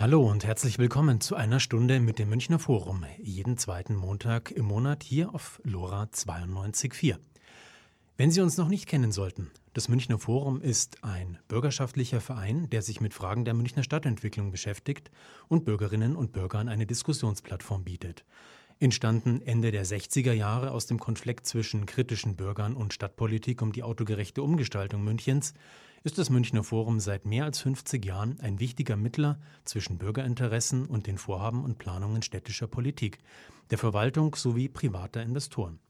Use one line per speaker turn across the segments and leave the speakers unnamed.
Hallo und herzlich willkommen zu einer Stunde mit dem Münchner Forum, jeden zweiten Montag im Monat hier auf LoRa 92.4. Wenn Sie uns noch nicht kennen sollten, das Münchner Forum ist ein bürgerschaftlicher Verein, der sich mit Fragen der Münchner Stadtentwicklung beschäftigt und Bürgerinnen und Bürgern eine Diskussionsplattform bietet. Entstanden Ende der 60er Jahre aus dem Konflikt zwischen kritischen Bürgern und Stadtpolitik um die autogerechte Umgestaltung Münchens, ist das Münchner Forum seit mehr als 50 Jahren ein wichtiger Mittler zwischen Bürgerinteressen und den Vorhaben und Planungen städtischer Politik, der Verwaltung sowie privater Investoren.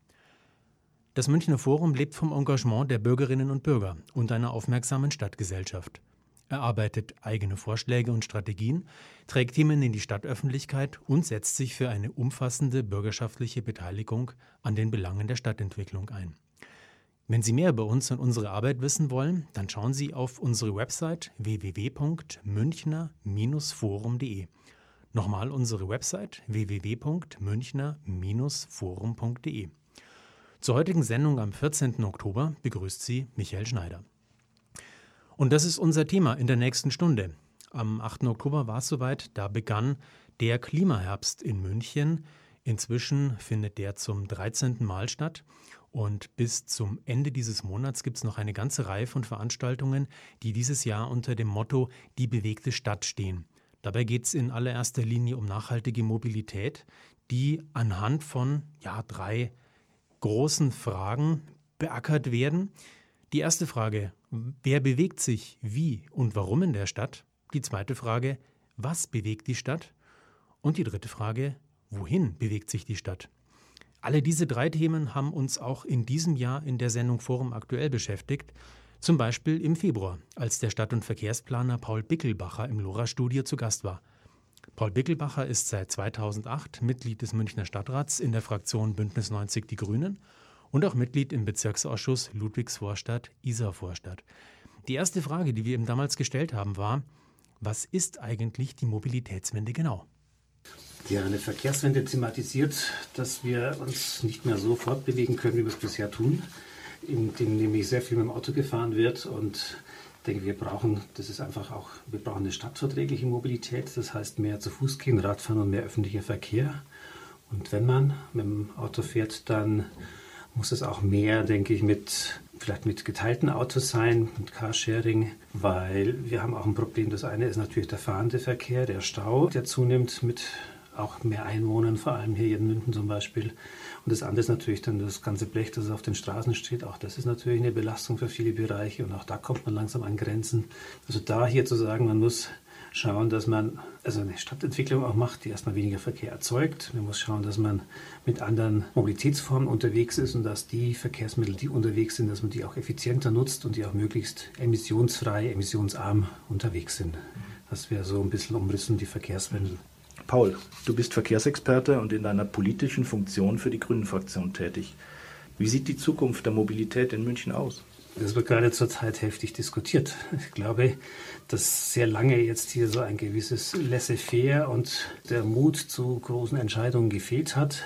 Das Münchner Forum lebt vom Engagement der Bürgerinnen und Bürger und einer aufmerksamen Stadtgesellschaft. Erarbeitet eigene Vorschläge und Strategien, trägt Themen in die Stadtöffentlichkeit und setzt sich für eine umfassende bürgerschaftliche Beteiligung an den Belangen der Stadtentwicklung ein. Wenn Sie mehr über uns und unsere Arbeit wissen wollen, dann schauen Sie auf unsere Website www.münchner-forum.de. Nochmal unsere Website www.münchner-forum.de. Zur heutigen Sendung am 14. Oktober begrüßt Sie Michael Schneider. Und das ist unser Thema in der nächsten Stunde. Am 8. Oktober war es soweit, da begann der Klimaherbst in München. Inzwischen findet der zum 13. Mal statt und bis zum Ende dieses Monats gibt es noch eine ganze Reihe von Veranstaltungen, die dieses Jahr unter dem Motto Die bewegte Stadt stehen. Dabei geht es in allererster Linie um nachhaltige Mobilität, die anhand von ja, drei großen Fragen beackert werden. Die erste Frage, wer bewegt sich wie und warum in der Stadt? Die zweite Frage, was bewegt die Stadt? Und die dritte Frage, wohin bewegt sich die Stadt? Alle diese drei Themen haben uns auch in diesem Jahr in der Sendung Forum aktuell beschäftigt. Zum Beispiel im Februar, als der Stadt- und Verkehrsplaner Paul Bickelbacher im LoRa-Studio zu Gast war. Paul Bickelbacher ist seit 2008 Mitglied des Münchner Stadtrats in der Fraktion Bündnis 90 Die Grünen und auch Mitglied im Bezirksausschuss Ludwigsvorstadt-Isarvorstadt. Die erste Frage, die wir ihm damals gestellt haben, war, was ist eigentlich die Mobilitätswende genau?
Ja, eine Verkehrswende thematisiert, dass wir uns nicht mehr so fortbewegen können, wie wir es bisher tun, indem nämlich sehr viel mit dem Auto gefahren wird und ich denke, wir brauchen, das ist einfach auch, wir brauchen eine stadtverträgliche Mobilität, das heißt mehr zu Fuß gehen, Radfahren und mehr öffentlicher Verkehr. Und wenn man mit dem Auto fährt, dann muss es auch mehr, denke ich, mit vielleicht mit geteilten Autos sein, mit Carsharing, weil wir haben auch ein Problem. Das eine ist natürlich der fahrende Verkehr, der Stau, der zunimmt mit auch mehr Einwohnern, vor allem hier in München zum Beispiel. Und das andere ist natürlich dann das ganze Blech, das auf den Straßen steht. Auch das ist natürlich eine Belastung für viele Bereiche und auch da kommt man langsam an Grenzen. Also da hier zu sagen, man muss schauen, dass man also eine Stadtentwicklung auch macht, die erstmal weniger Verkehr erzeugt. Man muss schauen, dass man mit anderen Mobilitätsformen unterwegs ist und dass die Verkehrsmittel, die unterwegs sind, dass man die auch effizienter nutzt und die auch möglichst emissionsfrei, emissionsarm unterwegs sind. Das wäre so ein bisschen umrissen, die Verkehrswende.
Paul, du bist Verkehrsexperte und in deiner politischen Funktion für die Grünen-Fraktion tätig. Wie sieht die Zukunft der Mobilität in München aus?
Das wird gerade zurzeit heftig diskutiert. Ich glaube, dass sehr lange jetzt hier so ein gewisses Laissez-faire und der Mut zu großen Entscheidungen gefehlt hat.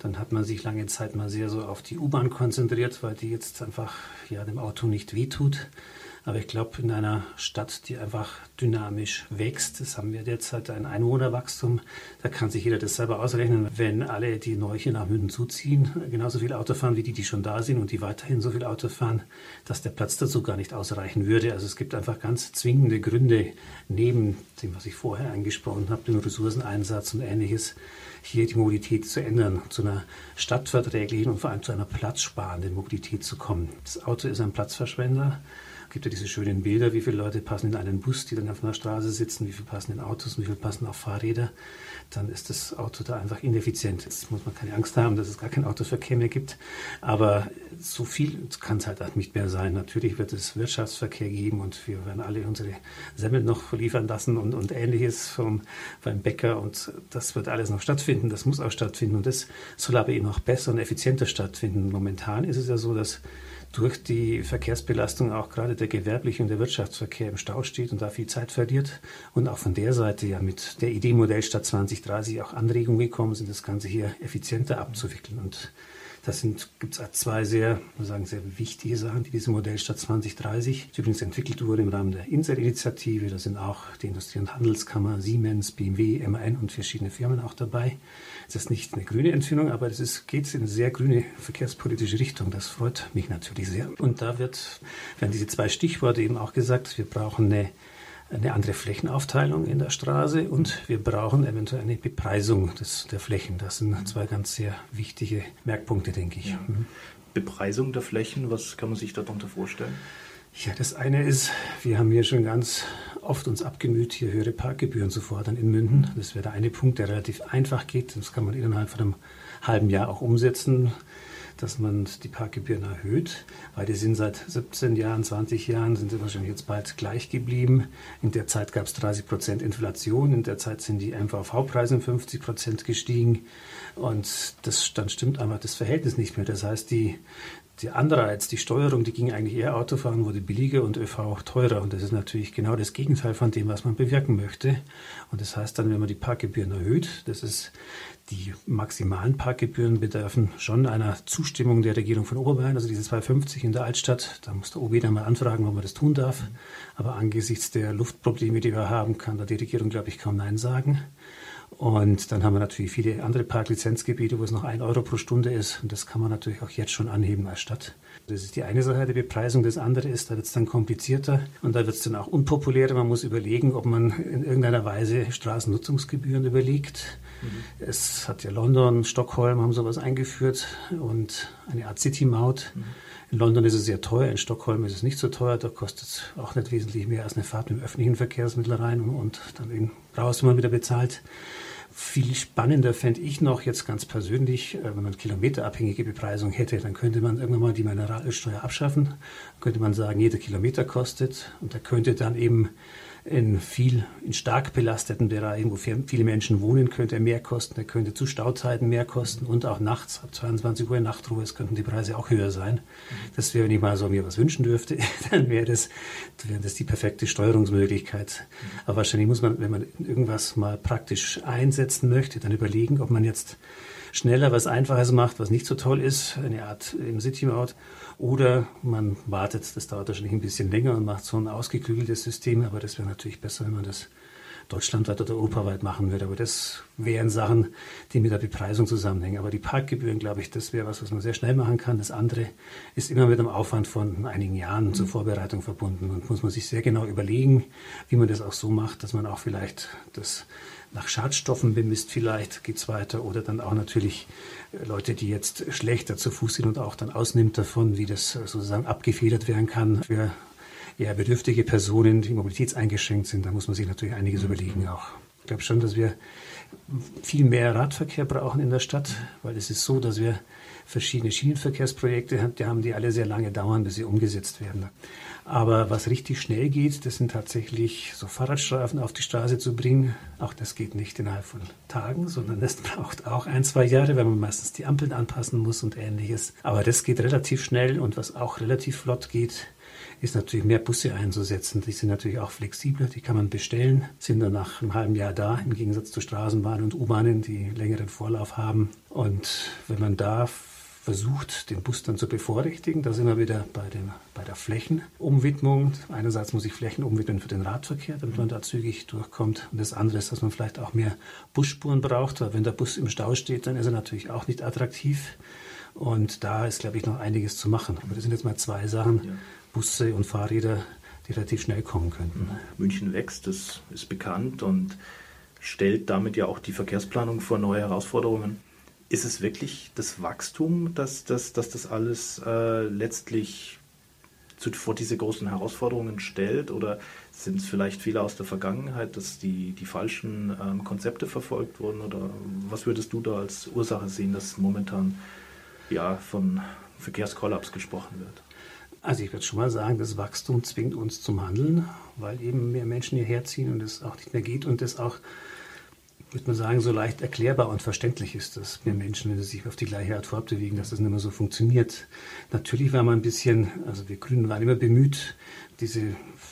Dann hat man sich lange Zeit mal sehr so auf die U-Bahn konzentriert, weil die jetzt einfach ja dem Auto nicht wehtut. Aber ich glaube, in einer Stadt, die einfach dynamisch wächst, das haben wir derzeit ein Einwohnerwachstum, da kann sich jeder das selber ausrechnen, wenn alle, die neu hier nach München zuziehen, genauso viel Auto fahren wie die, die schon da sind und die weiterhin so viel Auto fahren, dass der Platz dazu gar nicht ausreichen würde. Also es gibt einfach ganz zwingende Gründe, neben dem, was ich vorher angesprochen habe, dem Ressourceneinsatz und ähnliches, hier die Mobilität zu ändern, zu einer stadtverträglichen und vor allem zu einer platzsparenden Mobilität zu kommen. Das Auto ist ein Platzverschwender gibt ja diese schönen Bilder, wie viele Leute passen in einen Bus, die dann auf einer Straße sitzen, wie viele passen in Autos und wie viele passen auf Fahrräder. Dann ist das Auto da einfach ineffizient. Jetzt muss man keine Angst haben, dass es gar keinen Autoverkehr mehr gibt. Aber so viel kann es halt nicht mehr sein. Natürlich wird es Wirtschaftsverkehr geben und wir werden alle unsere Semmeln noch liefern lassen und, und ähnliches vom, beim Bäcker. Und das wird alles noch stattfinden. Das muss auch stattfinden. Und das soll aber eben auch besser und effizienter stattfinden. Momentan ist es ja so, dass durch die Verkehrsbelastung auch gerade der gewerbliche und der Wirtschaftsverkehr im Stau steht und da viel Zeit verliert. Und auch von der Seite ja mit der Idee Modellstadt 2030 auch Anregungen gekommen sind, das Ganze hier effizienter abzuwickeln. Und Das gibt es zwei sehr, sagen, sehr wichtige Sachen, die diese Modellstadt 2030 die übrigens entwickelt wurde im Rahmen der INSET-Initiative. Da sind auch die Industrie- und Handelskammer, Siemens, BMW, MAN und verschiedene Firmen auch dabei. Das ist nicht eine grüne Entfindung, aber es geht in eine sehr grüne verkehrspolitische Richtung. Das freut mich natürlich sehr. Und da wird, werden diese zwei Stichworte eben auch gesagt, wir brauchen eine eine andere Flächenaufteilung in der Straße und wir brauchen eventuell eine Bepreisung des, der Flächen. Das sind zwei ganz sehr wichtige Merkpunkte, denke ich. Ja. Mhm.
Bepreisung der Flächen, was kann man sich darunter vorstellen?
Ja, das eine ist, wir haben hier schon ganz oft uns abgemüht, hier höhere Parkgebühren zu fordern in Münden. Das wäre der eine Punkt, der relativ einfach geht. Das kann man innerhalb von einem halben Jahr auch umsetzen dass man die Parkgebühren erhöht, weil die sind seit 17 Jahren, 20 Jahren, sind sie wahrscheinlich jetzt bald gleich geblieben. In der Zeit gab es 30 Prozent Inflation, in der Zeit sind die MVV-Preise um 50 Prozent gestiegen und das, dann stimmt einfach das Verhältnis nicht mehr. Das heißt, die, der Anreiz, die Steuerung, die ging eigentlich eher Autofahren, wurde billiger und ÖV teurer. Und das ist natürlich genau das Gegenteil von dem, was man bewirken möchte. Und das heißt dann, wenn man die Parkgebühren erhöht, das ist die maximalen Parkgebühren bedürfen schon einer Zustimmung der Regierung von Oberbayern, also diese 250 in der Altstadt. Da muss der OB dann mal anfragen, ob man das tun darf. Aber angesichts der Luftprobleme, die wir haben, kann da die Regierung, glaube ich, kaum Nein sagen. Und dann haben wir natürlich viele andere Parklizenzgebiete, wo es noch ein Euro pro Stunde ist. Und das kann man natürlich auch jetzt schon anheben als Stadt. Das ist die eine Sache der Bepreisung. Das andere ist, da wird es dann komplizierter und da wird es dann auch unpopulärer. Man muss überlegen, ob man in irgendeiner Weise Straßennutzungsgebühren überlegt. Mhm. Es hat ja London, Stockholm haben sowas eingeführt und eine Art City-Maut. Mhm. In London ist es sehr teuer, in Stockholm ist es nicht so teuer. Da kostet es auch nicht wesentlich mehr als eine Fahrt mit dem öffentlichen Verkehrsmittel rein und dann eben raus, wenn man wieder bezahlt. Viel spannender fände ich noch jetzt ganz persönlich, äh, wenn man kilometerabhängige Bepreisung hätte, dann könnte man irgendwann mal die Mineralölsteuer abschaffen. Könnte man sagen, jeder Kilometer kostet und da könnte dann eben in viel, in stark belasteten Bereichen, wo viele Menschen wohnen, könnte er mehr kosten. Er könnte zu Stauzeiten mehr kosten und auch nachts, ab 22 Uhr in Nachtruhe, es könnten die Preise auch höher sein. Das wäre, wenn ich mal so mir was wünschen dürfte, dann wäre das, wäre das die perfekte Steuerungsmöglichkeit. Aber wahrscheinlich muss man, wenn man irgendwas mal praktisch einsetzen möchte, dann überlegen, ob man jetzt schneller was Einfaches macht, was nicht so toll ist, eine Art im City-Maut, oder man wartet, das dauert wahrscheinlich ein bisschen länger und macht so ein ausgeklügeltes System, aber das wäre natürlich besser, wenn man das deutschlandweit oder europaweit machen würde. Aber das wären Sachen, die mit der Bepreisung zusammenhängen. Aber die Parkgebühren, glaube ich, das wäre was, was man sehr schnell machen kann. Das andere ist immer mit einem Aufwand von einigen Jahren zur Vorbereitung verbunden und muss man sich sehr genau überlegen, wie man das auch so macht, dass man auch vielleicht das nach Schadstoffen bemisst vielleicht, geht es weiter. Oder dann auch natürlich äh, Leute, die jetzt schlechter zu Fuß sind und auch dann ausnimmt davon, wie das sozusagen abgefedert werden kann für eher bedürftige Personen, die mobilitätseingeschränkt sind. Da muss man sich natürlich einiges mhm. überlegen auch. Ich glaube schon, dass wir viel mehr Radverkehr brauchen in der Stadt, weil es ist so, dass wir verschiedene Schienenverkehrsprojekte haben, die alle sehr lange dauern, bis sie umgesetzt werden. Aber was richtig schnell geht, das sind tatsächlich so Fahrradstrafen auf die Straße zu bringen. Auch das geht nicht innerhalb von Tagen, sondern das braucht auch ein, zwei Jahre, weil man meistens die Ampeln anpassen muss und ähnliches. Aber das geht relativ schnell und was auch relativ flott geht, ist natürlich mehr Busse einzusetzen. Die sind natürlich auch flexibler, die kann man bestellen, sind dann nach einem halben Jahr da, im Gegensatz zu Straßenbahnen und U-Bahnen, die längeren Vorlauf haben. Und wenn man da versucht, den Bus dann zu bevorrechtigen. Da sind wir wieder bei, dem, bei der Flächenumwidmung. Einerseits muss ich Flächen umwidmen für den Radverkehr, damit man da zügig durchkommt. Und das andere ist, dass man vielleicht auch mehr Busspuren braucht, weil wenn der Bus im Stau steht, dann ist er natürlich auch nicht attraktiv. Und da ist, glaube ich, noch einiges zu machen. Aber das sind jetzt mal zwei Sachen, ja. Busse und Fahrräder, die relativ schnell kommen könnten.
München wächst, das ist bekannt und stellt damit ja auch die Verkehrsplanung vor neue Herausforderungen. Ist es wirklich das Wachstum, dass, dass, dass das alles äh, letztlich zu, vor diese großen Herausforderungen stellt? Oder sind es vielleicht Fehler aus der Vergangenheit, dass die, die falschen ähm, Konzepte verfolgt wurden? Oder was würdest du da als Ursache sehen, dass momentan ja, von Verkehrskollaps gesprochen wird?
Also ich würde schon mal sagen, das Wachstum zwingt uns zum Handeln, weil eben mehr Menschen hierher ziehen und es auch nicht mehr geht und es auch würde man sagen, so leicht erklärbar und verständlich ist, dass wir Menschen, wenn sie sich auf die gleiche Art fortbewegen, dass das nicht mehr so funktioniert. Natürlich war man ein bisschen, also wir Grünen waren immer bemüht, diese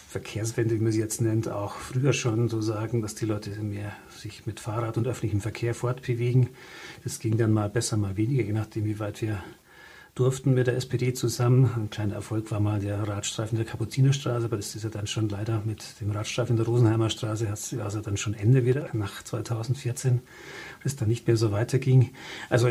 Verkehrswende, wie man sie jetzt nennt, auch früher schon so sagen, dass die Leute mehr sich mit Fahrrad und öffentlichem Verkehr fortbewegen. Das ging dann mal besser, mal weniger, je nachdem, wie weit wir durften mit der SPD zusammen. Ein kleiner Erfolg war mal der Radstreifen der Kapuzinerstraße, aber das ist ja dann schon leider mit dem Radstreifen der Rosenheimer Straße, hat also dann schon Ende wieder nach 2014, das dann nicht mehr so weiterging. Also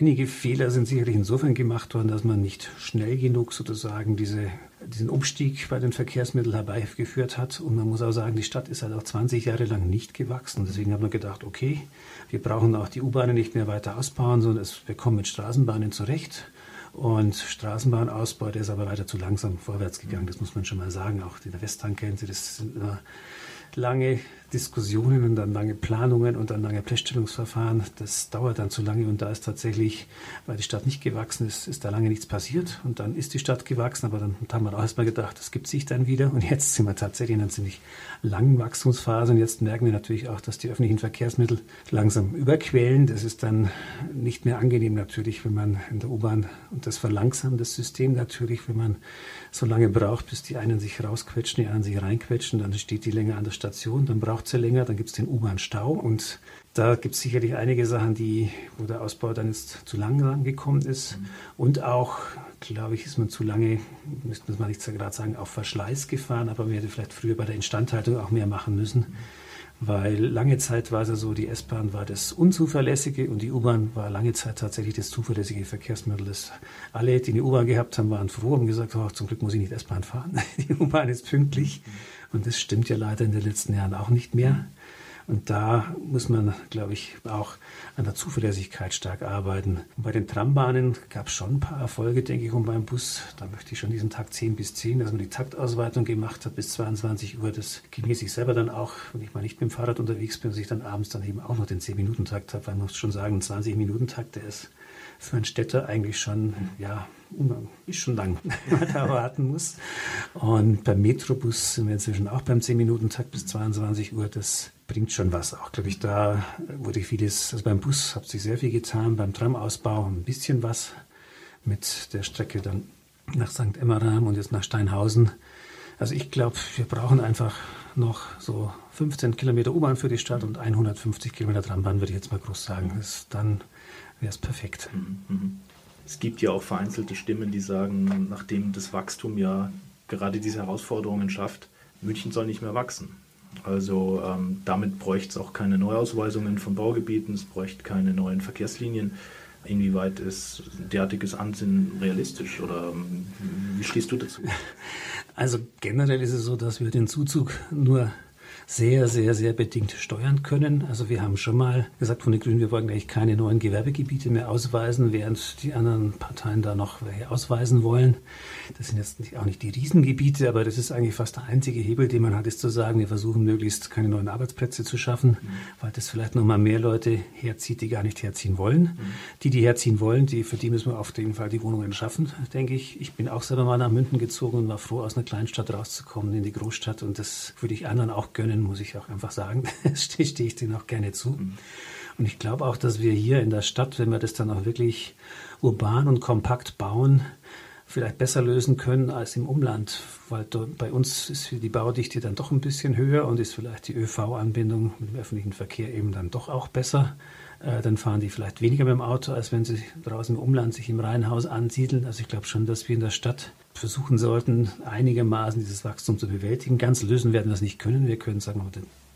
Einige Fehler sind sicherlich insofern gemacht worden, dass man nicht schnell genug sozusagen diese, diesen Umstieg bei den Verkehrsmitteln herbeigeführt hat. Und man muss auch sagen, die Stadt ist halt auch 20 Jahre lang nicht gewachsen. Deswegen hat man gedacht, okay, wir brauchen auch die U-Bahnen nicht mehr weiter ausbauen, sondern es, wir kommen mit Straßenbahnen zurecht. Und Straßenbahnausbau, der ist aber weiter zu langsam vorwärts gegangen. Das muss man schon mal sagen. Auch in der Westtank kennen Sie, das sind immer lange Diskussionen und dann lange Planungen und dann lange Feststellungsverfahren. Das dauert dann zu lange und da ist tatsächlich, weil die Stadt nicht gewachsen ist, ist da lange nichts passiert und dann ist die Stadt gewachsen, aber dann haben wir auch erstmal gedacht, das gibt sich dann wieder und jetzt sind wir tatsächlich in einer ziemlich langen Wachstumsphase und jetzt merken wir natürlich auch, dass die öffentlichen Verkehrsmittel langsam überquellen. Das ist dann nicht mehr angenehm natürlich, wenn man in der U-Bahn und das verlangsamt das System natürlich, wenn man so lange braucht, bis die einen sich rausquetschen, die anderen sich reinquetschen, dann steht die länger an der Station, dann braucht sie länger, dann gibt es den U-Bahn-Stau und da gibt es sicherlich einige Sachen, die, wo der Ausbau dann jetzt zu lang gekommen ist. Mhm. Und auch, glaube ich, ist man zu lange, müsste man nicht gerade sagen, auf Verschleiß gefahren, aber man hätte vielleicht früher bei der Instandhaltung auch mehr machen müssen. Mhm weil lange Zeit war es ja so, die S-Bahn war das Unzuverlässige und die U-Bahn war lange Zeit tatsächlich das zuverlässige Verkehrsmittel. Das alle, die eine U-Bahn gehabt haben, waren froh und gesagt, oh, zum Glück muss ich nicht S-Bahn fahren. Die U-Bahn ist pünktlich und das stimmt ja leider in den letzten Jahren auch nicht mehr. Und da muss man, glaube ich, auch an der Zuverlässigkeit stark arbeiten. Und bei den Trambahnen gab es schon ein paar Erfolge, denke ich, und beim Bus, da möchte ich schon diesen Takt 10 bis 10, dass man die Taktausweitung gemacht hat bis 22 Uhr. Das genieße ich selber dann auch, wenn ich mal nicht mit dem Fahrrad unterwegs bin, dass ich dann abends dann eben auch noch den 10-Minuten-Takt habe, weil man muss schon sagen, ein 20-Minuten-Takt, der ist für einen Städter eigentlich schon, ja, ist schon lang, wenn man da warten muss. Und beim Metrobus sind wir inzwischen auch beim 10-Minuten-Takt bis 22 Uhr. Das bringt schon was. Auch, glaube ich, da wurde vieles, also beim Bus hat sich sehr viel getan, beim Tramausbau ein bisschen was mit der Strecke dann nach St. Emmeram und jetzt nach Steinhausen. Also ich glaube, wir brauchen einfach noch so 15 Kilometer U-Bahn für die Stadt und 150 Kilometer Trambahn, würde ich jetzt mal groß sagen. Das, dann wäre es perfekt. Mhm,
mhm. Es gibt ja auch vereinzelte Stimmen, die sagen, nachdem das Wachstum ja gerade diese Herausforderungen schafft, München soll nicht mehr wachsen. Also ähm, damit bräuchte es auch keine Neuausweisungen von Baugebieten, es bräuchte keine neuen Verkehrslinien. Inwieweit ist derartiges Ansinnen realistisch oder ähm, wie stehst du dazu?
Also generell ist es so, dass wir den Zuzug nur sehr, sehr, sehr bedingt steuern können. Also wir haben schon mal gesagt von den Grünen, wir wollen eigentlich keine neuen Gewerbegebiete mehr ausweisen, während die anderen Parteien da noch welche ausweisen wollen. Das sind jetzt auch nicht die Riesengebiete, aber das ist eigentlich fast der einzige Hebel, den man hat, ist zu sagen, wir versuchen möglichst keine neuen Arbeitsplätze zu schaffen, mhm. weil das vielleicht nochmal mehr Leute herzieht, die gar nicht herziehen wollen. Mhm. Die, die herziehen wollen, die, für die müssen wir auf jeden Fall die Wohnungen schaffen, denke ich. Ich bin auch selber mal nach München gezogen und war froh, aus einer Kleinstadt rauszukommen in die Großstadt und das würde ich anderen auch gönnen muss ich auch einfach sagen. stehe steh ich denen auch gerne zu. Mhm. Und ich glaube auch, dass wir hier in der Stadt, wenn wir das dann auch wirklich urban und kompakt bauen, vielleicht besser lösen können als im Umland, weil bei uns ist die Baudichte dann doch ein bisschen höher und ist vielleicht die ÖV-Anbindung mit dem öffentlichen Verkehr eben dann doch auch besser. Äh, dann fahren die vielleicht weniger mit dem Auto, als wenn sie draußen im Umland sich im Reihenhaus ansiedeln. Also ich glaube schon, dass wir in der Stadt versuchen sollten, einigermaßen dieses Wachstum zu bewältigen. Ganz lösen werden wir das nicht können. Wir können sagen,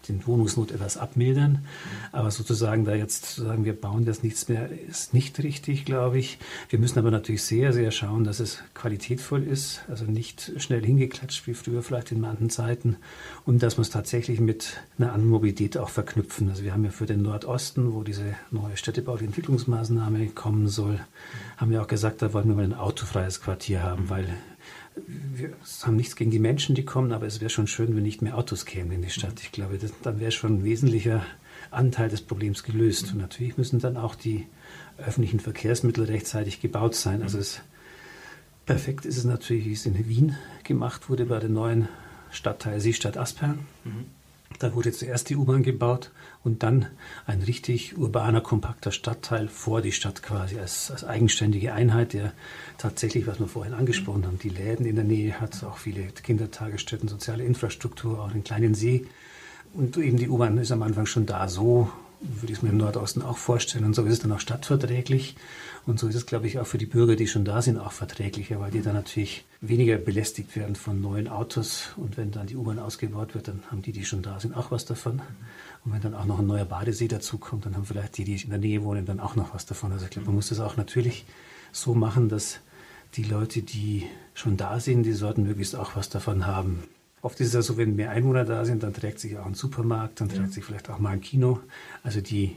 den Wohnungsnot etwas abmildern. Aber sozusagen da jetzt zu sagen, wir bauen das nichts mehr, ist nicht richtig, glaube ich. Wir müssen aber natürlich sehr, sehr schauen, dass es qualitätvoll ist, also nicht schnell hingeklatscht wie früher vielleicht in manchen Zeiten und dass wir es tatsächlich mit einer anderen Mobilität auch verknüpfen. Also wir haben ja für den Nordosten, wo diese neue städtebauliche Entwicklungsmaßnahme kommen soll, haben wir auch gesagt, da wollen wir mal ein autofreies Quartier haben, weil wir haben nichts gegen die Menschen, die kommen, aber es wäre schon schön, wenn nicht mehr Autos kämen in die Stadt. Ich glaube, das, dann wäre schon ein wesentlicher Anteil des Problems gelöst. Und natürlich müssen dann auch die öffentlichen Verkehrsmittel rechtzeitig gebaut sein. Also es, perfekt ist es natürlich, wie es in Wien gemacht wurde bei der neuen Stadtteil Seestadt Aspern. Mhm. Da wurde zuerst die U-Bahn gebaut und dann ein richtig urbaner, kompakter Stadtteil vor die Stadt quasi als, als eigenständige Einheit, der tatsächlich, was wir vorhin angesprochen haben, die Läden in der Nähe hat, auch viele Kindertagesstätten, soziale Infrastruktur, auch einen kleinen See. Und eben die U-Bahn ist am Anfang schon da. So würde ich es mir im Nordosten auch vorstellen. Und so ist es dann auch stadtverträglich. Und so ist es, glaube ich, auch für die Bürger, die schon da sind, auch verträglicher, weil die dann natürlich weniger belästigt werden von neuen Autos. Und wenn dann die U-Bahn ausgebaut wird, dann haben die, die schon da sind, auch was davon. Und wenn dann auch noch ein neuer Badesee dazukommt, dann haben vielleicht die, die in der Nähe wohnen, dann auch noch was davon. Also ich glaube, man muss das auch natürlich so machen, dass die Leute, die schon da sind, die sollten möglichst auch was davon haben. Oft ist es ja so, wenn mehr Einwohner da sind, dann trägt sich auch ein Supermarkt, dann trägt ja. sich vielleicht auch mal ein Kino. Also die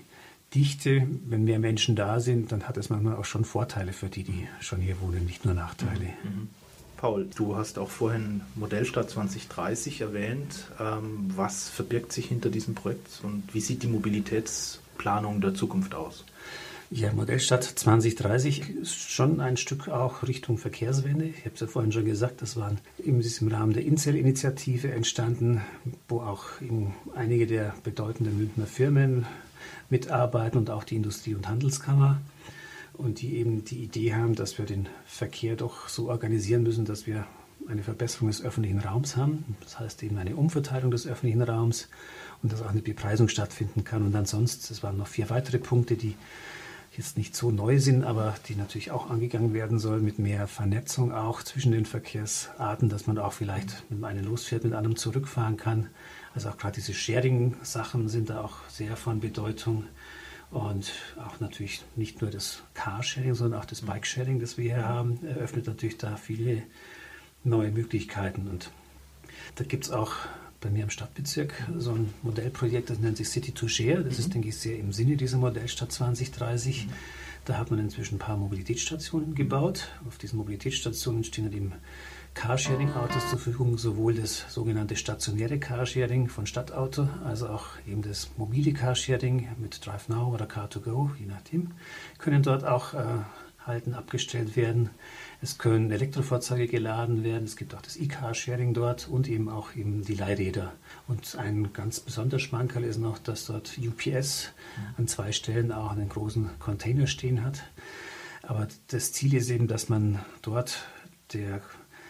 Dichte, wenn mehr Menschen da sind, dann hat es manchmal auch schon Vorteile für die, die schon hier wohnen, nicht nur Nachteile. Mhm.
mhm. Paul, du hast auch vorhin Modellstadt 2030 erwähnt. Ähm, was verbirgt sich hinter diesem Projekt und wie sieht die Mobilitätsplanung der Zukunft aus?
Ja, Modellstadt 2030 ist schon ein Stück auch Richtung Verkehrswende. Ich habe es ja vorhin schon gesagt, das war im Rahmen der Incel-Initiative entstanden, wo auch einige der bedeutenden Münchner Firmen mitarbeiten und auch die Industrie- und Handelskammer. Und die eben die Idee haben, dass wir den Verkehr doch so organisieren müssen, dass wir eine Verbesserung des öffentlichen Raums haben. Das heißt eben eine Umverteilung des öffentlichen Raums und dass auch eine Bepreisung stattfinden kann. Und ansonsten, es waren noch vier weitere Punkte, die jetzt nicht so neu sind, aber die natürlich auch angegangen werden sollen mit mehr Vernetzung auch zwischen den Verkehrsarten, dass man auch vielleicht mit einem losfährt, mit einem zurückfahren kann. Also auch gerade diese Sharing-Sachen sind da auch sehr von Bedeutung. Und auch natürlich nicht nur das Carsharing, sondern auch das Bikesharing, das wir hier haben, eröffnet natürlich da viele neue Möglichkeiten. Und da gibt es auch bei mir im Stadtbezirk so ein Modellprojekt, das nennt sich City to Share. Das mhm. ist, denke ich, sehr im Sinne dieser Modellstadt 2030. Mhm. Da hat man inzwischen ein paar Mobilitätsstationen gebaut. Auf diesen Mobilitätsstationen stehen dann eben Carsharing-Autos zur Verfügung, sowohl das sogenannte stationäre Carsharing von Stadtauto, als auch eben das mobile Carsharing mit DriveNow oder Car2Go, je nachdem, können dort auch äh, halten, abgestellt werden. Es können Elektrofahrzeuge geladen werden. Es gibt auch das E-Car-Sharing dort und eben auch eben die Leihräder. Und ein ganz besonderer Schmankerl ist noch, dass dort UPS an zwei Stellen auch einen großen Container stehen hat. Aber das Ziel ist eben, dass man dort der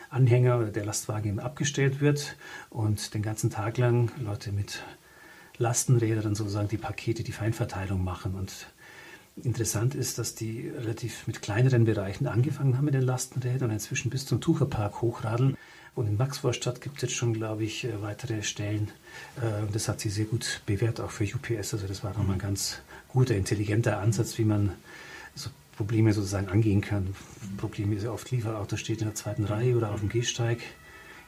Anhänger oder der Lastwagen eben abgestellt wird und den ganzen Tag lang Leute mit Lastenrädern sozusagen die Pakete, die Feinverteilung machen. Und Interessant ist, dass die relativ mit kleineren Bereichen angefangen haben mit den Lastenrädern und inzwischen bis zum Tucherpark hochradeln. Und in Maxvorstadt gibt es jetzt schon, glaube ich, äh, weitere Stellen. Äh, das hat sie sehr gut bewährt, auch für UPS. Also das war nochmal ein ganz guter, intelligenter Ansatz, wie man so Probleme sozusagen angehen kann. Probleme ist ja oft Lieferauto steht in der zweiten Reihe oder auf dem Gehsteig.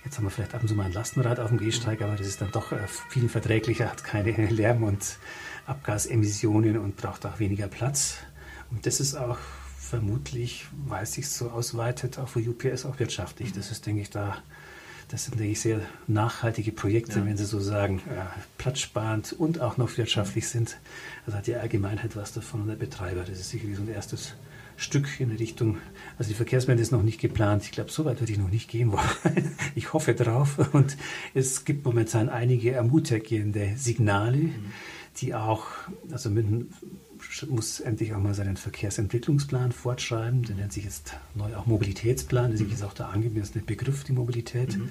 Jetzt haben wir vielleicht ab und zu mal ein Lastenrad auf dem Gehsteig, aber das ist dann doch äh, viel verträglicher, hat keine Lärm- und Abgasemissionen und braucht auch weniger Platz. Und das ist auch vermutlich, weil es sich so ausweitet, auch für UPS auch wirtschaftlich. Das ist, denke ich, da, das sind, denke ich, sehr nachhaltige Projekte, ja. wenn Sie so sagen, ja, platzsparend und auch noch wirtschaftlich sind. Also hat die Allgemeinheit was davon und der Betreiber. Das ist sicherlich so ein erstes Stück in Richtung, also die Verkehrswende ist noch nicht geplant. Ich glaube, so weit würde ich noch nicht gehen wollen. Ich hoffe drauf. Und es gibt momentan einige ermutigende Signale. Mhm die auch, also München muss endlich auch mal seinen Verkehrsentwicklungsplan fortschreiben. Der nennt sich jetzt neu auch Mobilitätsplan. Das ist auch der angemessene Begriff, die Mobilität. Mhm.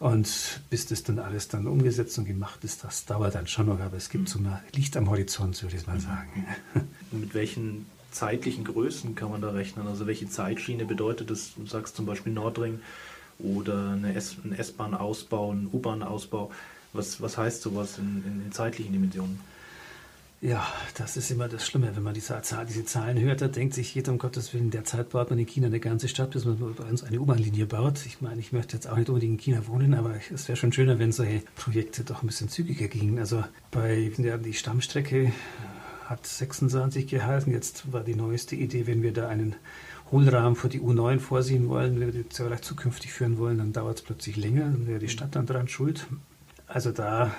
Und bis das dann alles dann umgesetzt und gemacht ist, das dauert dann schon noch. Aber es gibt so ein Licht am Horizont, würde ich mal sagen.
Mit welchen zeitlichen Größen kann man da rechnen? Also welche Zeitschiene bedeutet das? Du sagst zum Beispiel Nordring oder eine S-Bahn-Ausbau, ein U-Bahn-Ausbau. Was, was heißt sowas in, in, in zeitlichen Dimensionen?
Ja, das ist immer das Schlimme, wenn man diese, diese Zahlen hört, da denkt sich jeder, um Gottes Willen, derzeit baut man in China eine ganze Stadt, bis man bei uns eine U-Bahn-Linie baut. Ich meine, ich möchte jetzt auch nicht unbedingt in China wohnen, aber es wäre schon schöner, wenn solche Projekte doch ein bisschen zügiger gingen. Also bei ja, die Stammstrecke hat 26 gehalten. Jetzt war die neueste Idee, wenn wir da einen Hohlrahmen für die U9 vorsehen wollen, wenn wir die vielleicht zukünftig führen wollen, dann dauert es plötzlich länger, dann wäre die Stadt dann dran schuld. Also da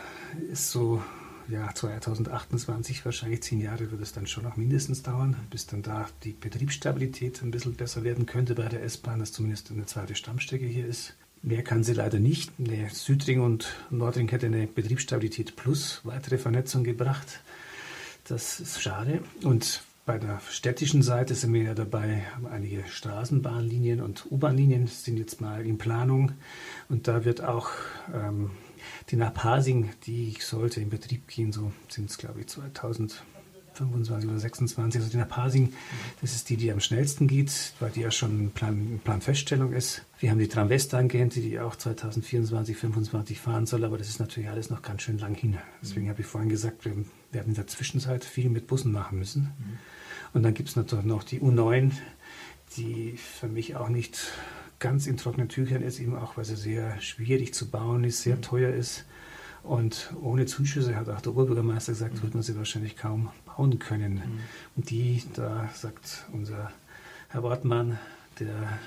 ist so, ja, 2028 wahrscheinlich zehn Jahre wird es dann schon noch mindestens dauern, bis dann da die Betriebsstabilität ein bisschen besser werden könnte bei der S-Bahn, dass zumindest eine zweite Stammstrecke hier ist. Mehr kann sie leider nicht. Der Südring und Nordring hätte eine Betriebsstabilität plus weitere Vernetzung gebracht. Das ist schade. Und bei der städtischen Seite sind wir ja dabei, einige Straßenbahnlinien und U-Bahnlinien sind jetzt mal in Planung. Und da wird auch ähm, Die nach Pasing, die sollte in Betrieb gehen, so sind es glaube ich 2000. 25 oder 26, also die nach Pasing, das ist die, die am schnellsten geht, weil die ja schon Plan, Planfeststellung ist. Wir haben die Tramwest-Tangente, die auch 2024, 2025 fahren soll, aber das ist natürlich alles noch ganz schön lang hin. Deswegen habe ich vorhin gesagt, wir werden in der Zwischenzeit viel mit Bussen machen müssen. Mhm. Und dann gibt es natürlich noch die U9, die für mich auch nicht ganz in trockenen Tüchern ist, eben auch, weil sie sehr schwierig zu bauen ist, sehr mhm. teuer ist. Und ohne Zuschüsse, hat auch der Oberbürgermeister gesagt, mhm. wird man sie wahrscheinlich kaum bauen können. Mhm. Und die, da sagt unser Herr Wortmann, der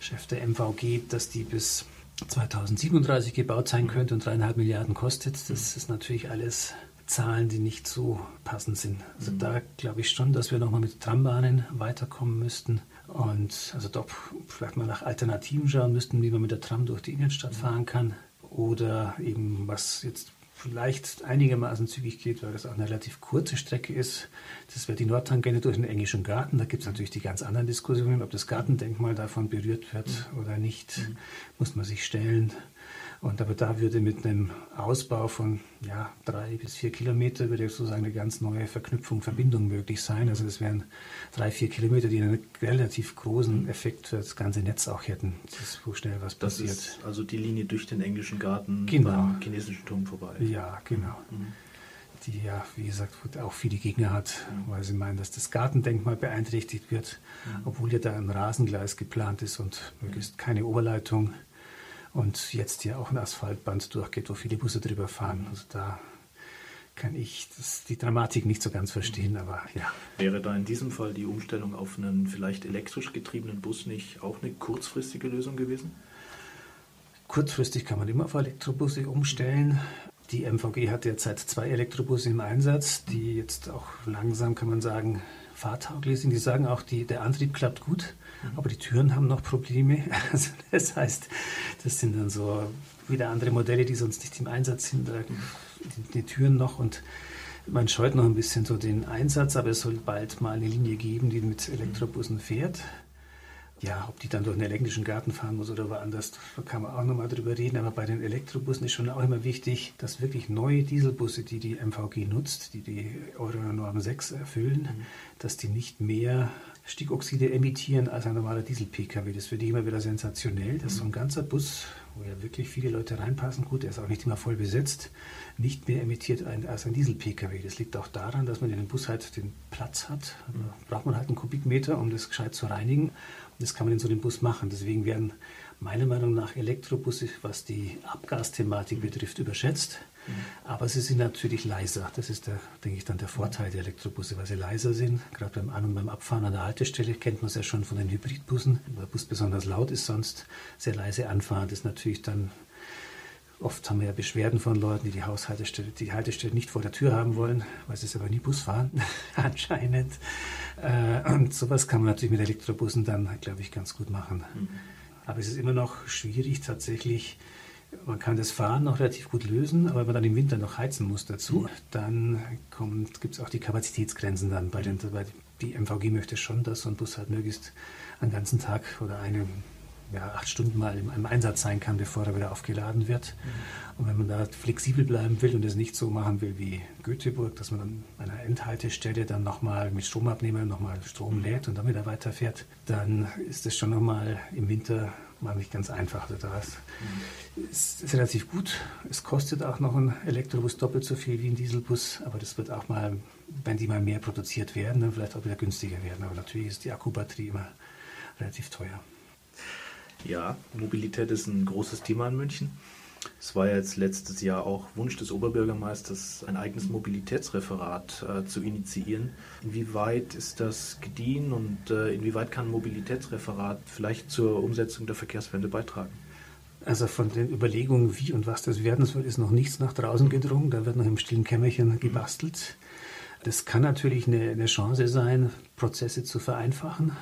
Chef der MVG, dass die bis 2037 gebaut sein könnte und dreieinhalb Milliarden kostet. Das mhm. ist natürlich alles Zahlen, die nicht so passend sind. Also mhm. da glaube ich schon, dass wir nochmal mit Trambahnen weiterkommen müssten. Und also doch vielleicht mal nach Alternativen schauen müssten, wie man mit der Tram durch die Innenstadt fahren kann. Oder eben, was jetzt vielleicht einigermaßen zügig geht, weil das auch eine relativ kurze Strecke ist. Das wäre die Nordtangente durch den Englischen Garten. Da gibt es natürlich die ganz anderen Diskussionen, ob das Gartendenkmal davon berührt wird mhm. oder nicht, mhm. muss man sich stellen. Und aber da würde mit einem Ausbau von ja, drei bis vier Kilometer würde sozusagen eine ganz neue Verknüpfung, Verbindung möglich sein. Also das wären drei, vier Kilometer, die einen relativ großen Effekt für das ganze Netz auch hätten. Das ist, wo schnell was das passiert. Ist
also die Linie durch den englischen Garten
genau. beim
chinesischen Turm vorbei.
Ja, genau. Mhm. Die ja, wie gesagt, auch viele Gegner hat, mhm. weil sie meinen, dass das Gartendenkmal beeinträchtigt wird, mhm. obwohl ja da ein Rasengleis geplant ist und möglichst keine Oberleitung und jetzt hier auch ein Asphaltband durchgeht, wo viele Busse drüber fahren. Also da kann ich das, die Dramatik nicht so ganz verstehen, aber ja.
Wäre da in diesem Fall die Umstellung auf einen vielleicht elektrisch getriebenen Bus nicht auch eine kurzfristige Lösung gewesen?
Kurzfristig kann man immer auf Elektrobusse umstellen. Die MVG hat derzeit zwei Elektrobusse im Einsatz, die jetzt auch langsam, kann man sagen, fahrtauglich sind. Die sagen auch, die, der Antrieb klappt gut. Aber die Türen haben noch Probleme. Also das heißt, das sind dann so wieder andere Modelle, die sonst nicht im Einsatz sind. Die, die Türen noch und man scheut noch ein bisschen so den Einsatz, aber es soll bald mal eine Linie geben, die mit Elektrobussen fährt. Ja, ob die dann durch den elektrischen Garten fahren muss oder woanders, da kann man auch nochmal drüber reden. Aber bei den Elektrobussen ist schon auch immer wichtig, dass wirklich neue Dieselbusse, die die MVG nutzt, die die Euro-Norm 6 erfüllen, mhm. dass die nicht mehr Stickoxide emittieren als ein normaler Diesel-Pkw. Das finde ich immer wieder sensationell, dass so ein ganzer Bus, wo ja wirklich viele Leute reinpassen, gut, der ist auch nicht immer voll besetzt, nicht mehr emittiert als ein Diesel-Pkw. Das liegt auch daran, dass man in dem Bus halt den Platz hat. Da braucht man halt einen Kubikmeter, um das gescheit zu reinigen. Und das kann man in so einem Bus machen. Deswegen werden meiner Meinung nach Elektrobusse, was die Abgasthematik betrifft, überschätzt. Aber sie sind natürlich leiser. Das ist, der, denke ich, dann der Vorteil der Elektrobusse, weil sie leiser sind. Gerade beim An- und beim Abfahren an der Haltestelle kennt man es ja schon von den Hybridbussen. Wenn der Bus besonders laut ist, sonst sehr leise anfahren. Das ist natürlich dann Oft haben wir ja Beschwerden von Leuten, die die Haushaltestelle, die Haltestelle nicht vor der Tür haben wollen, weil sie aber nie Bus fahren, anscheinend. Äh, und sowas kann man natürlich mit Elektrobussen dann, glaube ich, ganz gut machen. Mhm. Aber es ist immer noch schwierig, tatsächlich man kann das Fahren noch relativ gut lösen, aber wenn man dann im Winter noch heizen muss dazu, dann gibt es auch die Kapazitätsgrenzen dann. Bei den, bei die MVG möchte schon, dass so ein Bus halt möglichst einen ganzen Tag oder eine, ja, acht Stunden mal im, im, Einsatz sein kann, bevor er wieder aufgeladen wird. Mhm. Und wenn man da flexibel bleiben will und es nicht so machen will wie Göteborg, dass man an einer Endhaltestelle dann nochmal mit Stromabnehmer nochmal Strom mhm. lädt und dann wieder weiterfährt, dann ist das schon nochmal im Winter mal nicht ganz einfach. Also da ist, mhm. ist, ist relativ gut. Es kostet auch noch ein Elektrobus doppelt so viel wie ein Dieselbus, aber das wird auch mal, wenn die mal mehr produziert werden, dann vielleicht auch wieder günstiger werden. Aber natürlich ist die Akkubatterie immer relativ teuer.
Ja, Mobilität ist ein großes Thema in München. Es war jetzt letztes Jahr auch Wunsch des Oberbürgermeisters, ein eigenes Mobilitätsreferat äh, zu initiieren. Inwieweit ist das gediehen und äh, inwieweit kann ein Mobilitätsreferat vielleicht zur Umsetzung der Verkehrswende beitragen?
Also von den Überlegungen, wie und was das werden soll, ist noch nichts nach draußen gedrungen. Da wird noch im stillen Kämmerchen gebastelt. Das kann natürlich eine, eine Chance sein, Prozesse zu vereinfachen.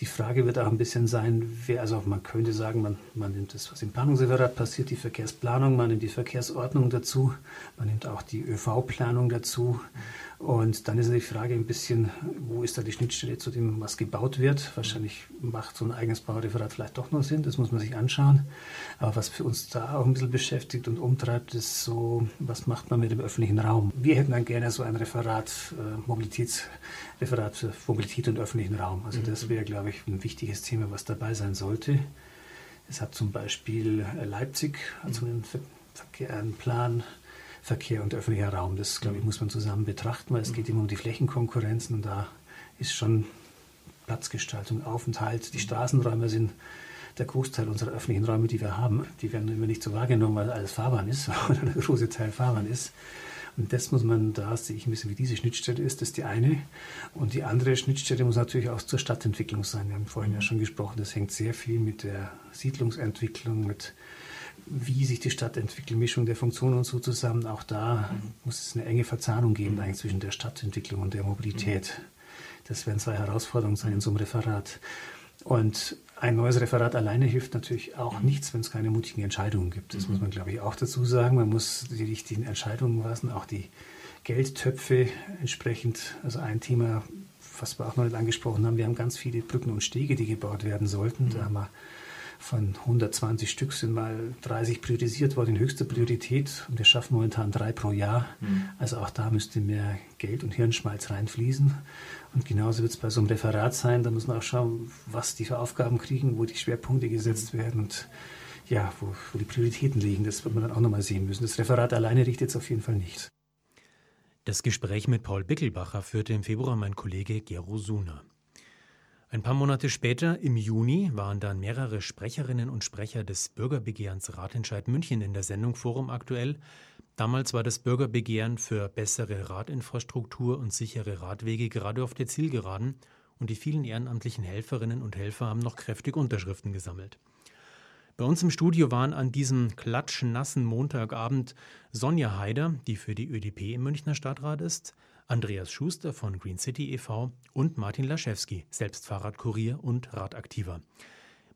Die Frage wird auch ein bisschen sein, wer, also man könnte sagen, man, man nimmt das, was im Planungsreferat passiert, die Verkehrsplanung, man nimmt die Verkehrsordnung dazu, man nimmt auch die ÖV-Planung dazu. Und dann ist die Frage ein bisschen, wo ist da die Schnittstelle zu dem, was gebaut wird? Wahrscheinlich macht so ein eigenes Baureferat vielleicht doch noch Sinn, das muss man sich anschauen. Aber was für uns da auch ein bisschen beschäftigt und umtreibt, ist so, was macht man mit dem öffentlichen Raum? Wir hätten dann gerne so ein Referat, äh, Mobilitätsreferat für Mobilität und öffentlichen Raum. Also das mhm. wäre, glaube ich, ein wichtiges Thema, was dabei sein sollte. Es hat zum Beispiel Leipzig also einen, Verkehr, einen Plan Verkehr und öffentlicher Raum. Das, glaube ich, muss man zusammen betrachten, weil es geht immer um die Flächenkonkurrenzen und da ist schon Platzgestaltung, Aufenthalt. Die Straßenräume sind der Großteil unserer öffentlichen Räume, die wir haben, die werden immer nicht so wahrgenommen, weil alles Fahrbahn ist oder der große Teil Fahrbahn ist. Und das muss man, da sehe ich ein bisschen, wie diese Schnittstelle ist, das ist die eine. Und die andere Schnittstelle muss natürlich auch zur Stadtentwicklung sein. Wir haben vorhin ja schon gesprochen, das hängt sehr viel mit der Siedlungsentwicklung, mit wie sich die Stadt entwickelt, Mischung der Funktionen und so zusammen. Auch da mhm. muss es eine enge Verzahnung geben eigentlich zwischen der Stadtentwicklung und der Mobilität. Das werden zwei Herausforderungen sein in so einem Referat. Und ein neues Referat alleine hilft natürlich auch mhm. nichts, wenn es keine mutigen Entscheidungen gibt. Das mhm. muss man, glaube ich, auch dazu sagen. Man muss die richtigen Entscheidungen lassen, auch die Geldtöpfe entsprechend. Also ein Thema, was wir auch noch nicht angesprochen haben, wir haben ganz viele Brücken und Stege, die gebaut werden sollten. Da haben wir von 120 Stück sind mal 30 priorisiert worden in höchster Priorität und wir schaffen momentan drei pro Jahr. Mhm. Also auch da müsste mehr Geld und Hirnschmalz reinfließen. Und genauso wird es bei so einem Referat sein. Da muss man auch schauen, was die für Aufgaben kriegen, wo die Schwerpunkte gesetzt mhm. werden und ja, wo, wo die Prioritäten liegen. Das wird man dann auch nochmal sehen müssen. Das Referat alleine richtet es auf jeden Fall nicht.
Das Gespräch mit Paul Bickelbacher führte im Februar mein Kollege Gero Suna. Ein paar Monate später, im Juni, waren dann mehrere Sprecherinnen und Sprecher des Bürgerbegehrens Ratentscheid München in der Sendung Forum aktuell. Damals war das Bürgerbegehren für bessere Radinfrastruktur und sichere Radwege gerade auf der Zielgeraden und die vielen ehrenamtlichen Helferinnen und Helfer haben noch kräftig Unterschriften gesammelt. Bei uns im Studio waren an diesem klatschnassen Montagabend Sonja Haider, die für die ÖDP im Münchner Stadtrat ist, Andreas Schuster von Green City e.V. und Martin Laschewski, selbst Fahrradkurier und Radaktiver.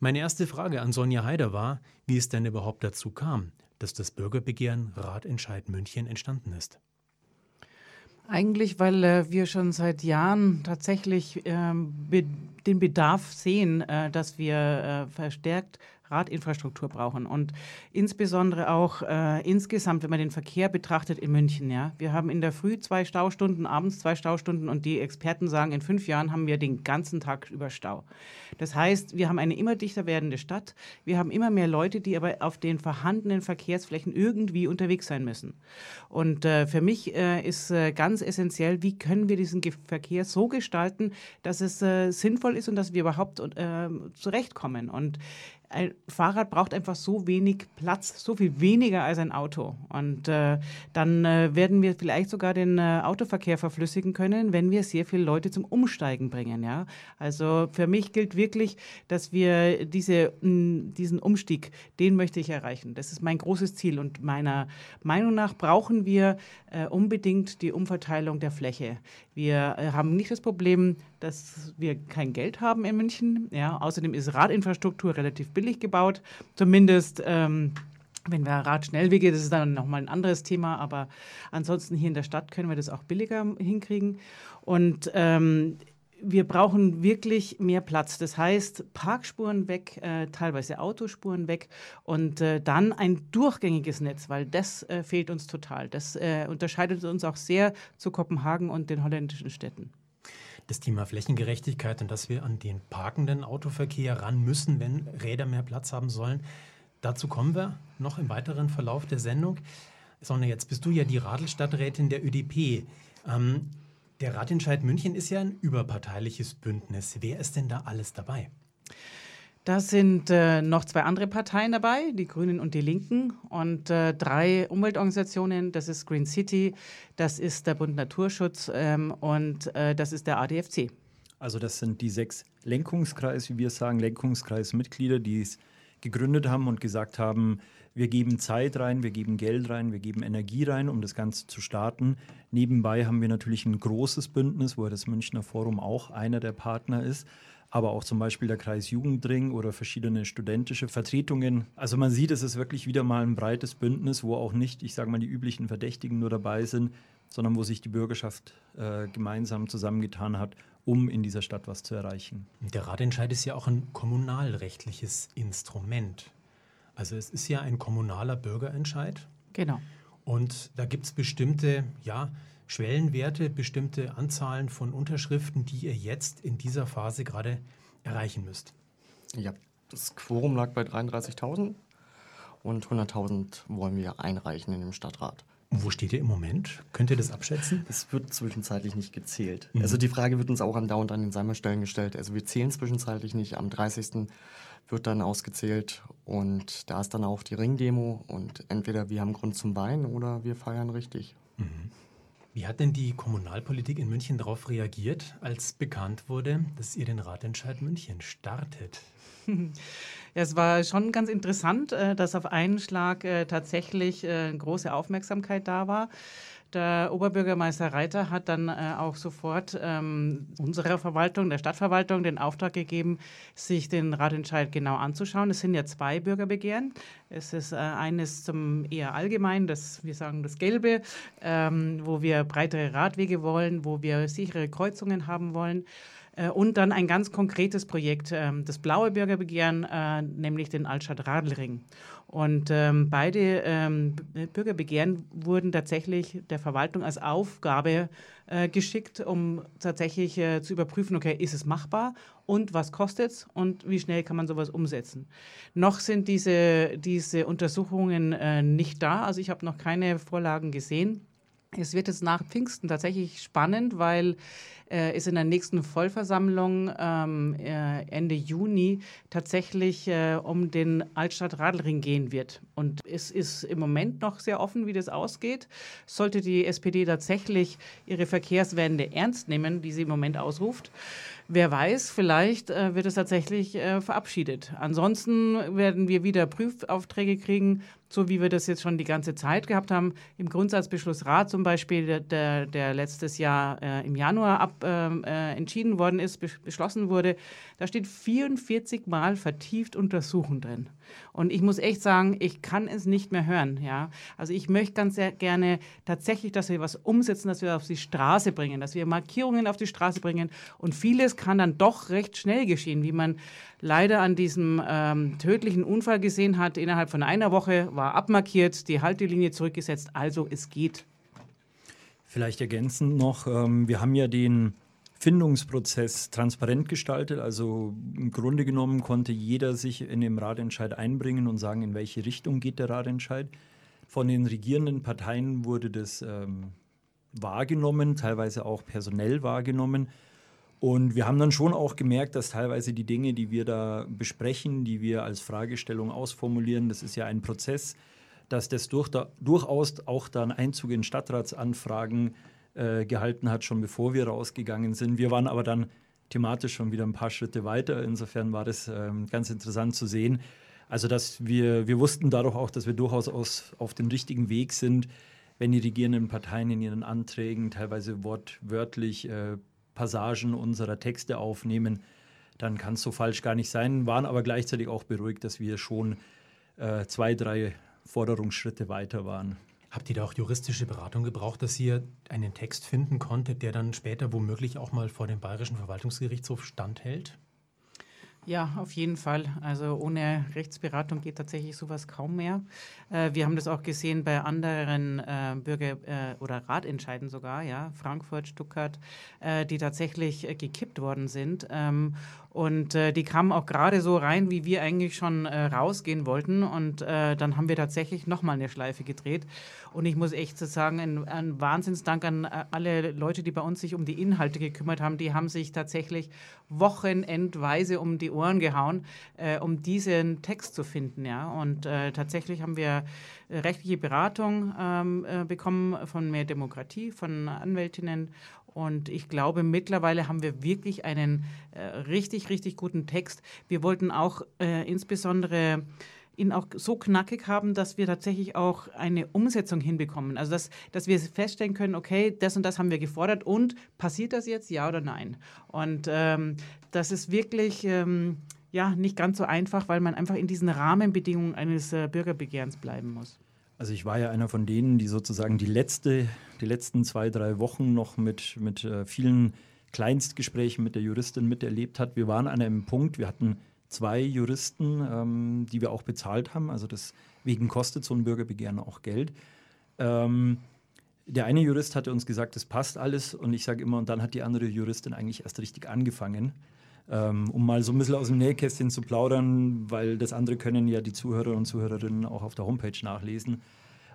Meine erste Frage an Sonja Haider war, wie es denn überhaupt dazu kam, dass das Bürgerbegehren Radentscheid München entstanden ist.
Eigentlich, weil äh, wir schon seit Jahren tatsächlich äh, be den Bedarf sehen, äh, dass wir äh, verstärkt Radinfrastruktur brauchen. Und insbesondere auch äh, insgesamt, wenn man den Verkehr betrachtet in München. Ja, wir haben in der Früh zwei Staustunden, abends zwei Staustunden und die Experten sagen, in fünf Jahren haben wir den ganzen Tag über Stau. Das heißt, wir haben eine immer dichter werdende Stadt. Wir haben immer mehr Leute, die aber auf den vorhandenen Verkehrsflächen irgendwie unterwegs sein müssen. Und äh, für mich äh, ist äh, ganz essentiell, wie können wir diesen Verkehr so gestalten, dass es äh, sinnvoll ist und dass wir überhaupt äh, zurechtkommen. Und ein Fahrrad braucht einfach so wenig Platz, so viel weniger als ein Auto. Und äh, dann äh, werden wir vielleicht sogar den äh, Autoverkehr verflüssigen können, wenn wir sehr viele Leute zum Umsteigen bringen. Ja? Also für mich gilt wirklich, dass wir diese, mh, diesen Umstieg, den möchte ich erreichen. Das ist mein großes Ziel. Und meiner Meinung nach brauchen wir äh, unbedingt die Umverteilung der Fläche. Wir äh, haben nicht das Problem, dass wir kein Geld haben in München. Ja, außerdem ist Radinfrastruktur relativ billig gebaut. Zumindest ähm, wenn wir Radschnellwege, das ist dann nochmal ein anderes Thema, aber ansonsten hier in der Stadt können wir das auch billiger hinkriegen. Und ähm, wir brauchen wirklich mehr Platz. Das heißt, Parkspuren weg, äh, teilweise Autospuren weg und äh, dann ein durchgängiges Netz, weil das äh, fehlt uns total. Das äh, unterscheidet uns auch sehr zu Kopenhagen und den holländischen Städten.
Das Thema Flächengerechtigkeit und dass wir an den parkenden Autoverkehr ran müssen, wenn Räder mehr Platz haben sollen. Dazu kommen wir noch im weiteren Verlauf der Sendung. Sonne, jetzt bist du ja die Radelstadträtin der ÖDP. Ähm, der Ratentscheid München ist ja ein überparteiliches Bündnis. Wer ist denn da alles dabei?
Da sind äh, noch zwei andere Parteien dabei, die Grünen und die Linken, und äh, drei Umweltorganisationen. Das ist Green City, das ist der Bund Naturschutz ähm, und äh, das ist der ADFC.
Also das sind die sechs Lenkungskreis, wie wir sagen, Lenkungskreismitglieder, die es gegründet haben und gesagt haben, wir geben Zeit rein, wir geben Geld rein, wir geben Energie rein, um das Ganze zu starten. Nebenbei haben wir natürlich ein großes Bündnis, wo das Münchner Forum auch einer der Partner ist. Aber auch zum Beispiel der Kreis Jugendring oder verschiedene studentische Vertretungen. Also man sieht, es ist wirklich wieder mal ein breites Bündnis, wo auch nicht, ich sage mal, die üblichen Verdächtigen nur dabei sind, sondern wo sich die Bürgerschaft äh, gemeinsam zusammengetan hat, um in dieser Stadt was zu erreichen.
Der Ratentscheid ist ja auch ein kommunalrechtliches Instrument. Also es ist ja ein kommunaler Bürgerentscheid.
Genau.
Und da gibt es bestimmte ja, Schwellenwerte, bestimmte Anzahlen von Unterschriften, die ihr jetzt in dieser Phase gerade erreichen müsst.
Ja, das Quorum lag bei 33.000 und 100.000 wollen wir einreichen in dem Stadtrat.
Wo steht ihr im Moment? Könnt ihr das abschätzen?
Es wird zwischenzeitlich nicht gezählt. Mhm. Also die Frage wird uns auch andauernd an den Sammelstellen gestellt. Also wir zählen zwischenzeitlich nicht. Am 30. wird dann ausgezählt und da ist dann auch die Ringdemo und entweder wir haben Grund zum Weinen oder wir feiern richtig. Mhm.
Wie hat denn die Kommunalpolitik in München darauf reagiert, als bekannt wurde, dass ihr den Ratentscheid München startet?
Ja, es war schon ganz interessant, äh, dass auf einen Schlag äh, tatsächlich äh, große Aufmerksamkeit da war. Der Oberbürgermeister Reiter hat dann äh, auch sofort ähm, unserer Verwaltung, der Stadtverwaltung, den Auftrag gegeben, sich den Ratentscheid genau anzuschauen. Es sind ja zwei Bürgerbegehren. Es ist äh, eines zum eher allgemein, das wir sagen das Gelbe, ähm, wo wir breitere Radwege wollen, wo wir sichere Kreuzungen haben wollen. Äh, und dann ein ganz konkretes Projekt, ähm, das blaue Bürgerbegehren, äh, nämlich den Altstadt-Radlring. Und ähm, beide ähm, Bürgerbegehren wurden tatsächlich der Verwaltung als Aufgabe äh, geschickt, um tatsächlich zu überprüfen, okay, ist es machbar und was kostet es und wie schnell kann man sowas umsetzen. Noch sind diese, diese Untersuchungen nicht da, also ich habe noch keine Vorlagen gesehen. Es wird jetzt nach Pfingsten tatsächlich spannend, weil äh, es in der nächsten Vollversammlung ähm, äh, Ende Juni tatsächlich äh, um den Altstadt-Radlring gehen wird. Und es ist im Moment noch sehr offen, wie das ausgeht. Sollte die SPD tatsächlich ihre Verkehrswende ernst nehmen, die sie im Moment ausruft, wer weiß, vielleicht äh, wird es tatsächlich äh, verabschiedet. Ansonsten werden wir wieder Prüfaufträge kriegen, so wie wir das jetzt schon die ganze Zeit gehabt haben. Im Grundsatzbeschlussrat zum Beispiel, der, der letztes Jahr äh, im Januar ab, äh, entschieden worden ist, beschlossen wurde, da steht 44 Mal vertieft untersuchen drin. Und ich muss echt sagen, ich kann es nicht mehr hören. Ja? Also ich möchte ganz sehr gerne tatsächlich, dass wir was umsetzen, dass wir auf die Straße bringen, dass wir Markierungen auf die Straße bringen. Und vieles kann dann doch recht schnell geschehen, wie man leider an diesem ähm, tödlichen Unfall gesehen hat. Innerhalb von einer Woche war abmarkiert, die Haltelinie zurückgesetzt. Also es geht.
Vielleicht ergänzend noch, ähm, wir haben ja den Findungsprozess transparent gestaltet. Also im Grunde genommen konnte jeder sich in dem Ratentscheid einbringen und sagen, in welche Richtung geht der Ratentscheid. Von den regierenden Parteien wurde das ähm, wahrgenommen, teilweise auch personell wahrgenommen. Und wir haben dann schon auch gemerkt, dass teilweise die Dinge, die wir da besprechen, die wir als Fragestellung ausformulieren, das ist ja ein Prozess, dass das durch da, durchaus auch dann Einzug in Stadtratsanfragen äh, gehalten hat, schon bevor wir rausgegangen sind. Wir waren aber dann thematisch schon wieder ein paar Schritte weiter. Insofern war das ähm, ganz interessant zu sehen. Also, dass wir, wir wussten dadurch auch, dass wir durchaus aus, auf dem richtigen Weg sind, wenn die regierenden Parteien in ihren Anträgen teilweise wortwörtlich äh, Passagen unserer Texte aufnehmen, dann kann es so falsch gar nicht sein, waren aber gleichzeitig auch beruhigt, dass wir schon äh, zwei, drei Forderungsschritte weiter waren.
Habt ihr da auch juristische Beratung gebraucht, dass ihr einen Text finden konntet, der dann später womöglich auch mal vor dem Bayerischen Verwaltungsgerichtshof standhält?
Ja, auf jeden Fall. Also ohne Rechtsberatung geht tatsächlich sowas kaum mehr. Äh, wir haben das auch gesehen bei anderen äh, Bürger- äh, oder Ratentscheiden sogar, ja, Frankfurt, Stuttgart, die tatsächlich gekippt worden sind. Ähm, und äh, die kamen auch gerade so rein, wie wir eigentlich schon rausgehen wollten. Und dann haben wir tatsächlich nochmal eine Schleife gedreht. Und ich muss echt sagen, ein, ein Wahnsinnsdank an alle Leute, die bei uns sich um die Inhalte gekümmert haben. Die haben sich tatsächlich wochenendweise um die Ohren gehauen, um diesen Text zu finden. Ja. Und tatsächlich haben wir rechtliche Beratung ähm, äh, bekommen von mehr Demokratie, von Anwältinnen. Und ich glaube, mittlerweile haben wir wirklich einen äh, richtig, richtig guten Text. Wir wollten auch äh, insbesondere ihn auch so knackig haben, dass wir tatsächlich auch eine Umsetzung hinbekommen. Also dass, dass wir feststellen können, okay, das und das haben wir gefordert und passiert das jetzt, ja oder nein? Und ähm, das ist wirklich ähm, ja, nicht ganz so einfach, weil man einfach in diesen Rahmenbedingungen eines äh, Bürgerbegehrens bleiben muss.
Also ich war ja einer von denen, die sozusagen die, letzte, die letzten zwei, drei Wochen noch mit, mit äh, vielen Kleinstgesprächen mit der Juristin miterlebt hat. Wir waren an einem Punkt, wir hatten zwei Juristen, ähm, die wir auch bezahlt haben. Also deswegen kostet so ein Bürgerbegehren auch Geld. Ähm, der eine Jurist hatte uns gesagt, das passt alles. Und ich sage immer, und dann hat die andere Juristin eigentlich erst richtig angefangen. Ähm, um mal so ein bisschen aus dem Nähkästchen zu plaudern, weil das andere können ja die Zuhörer und Zuhörerinnen auch auf der Homepage nachlesen.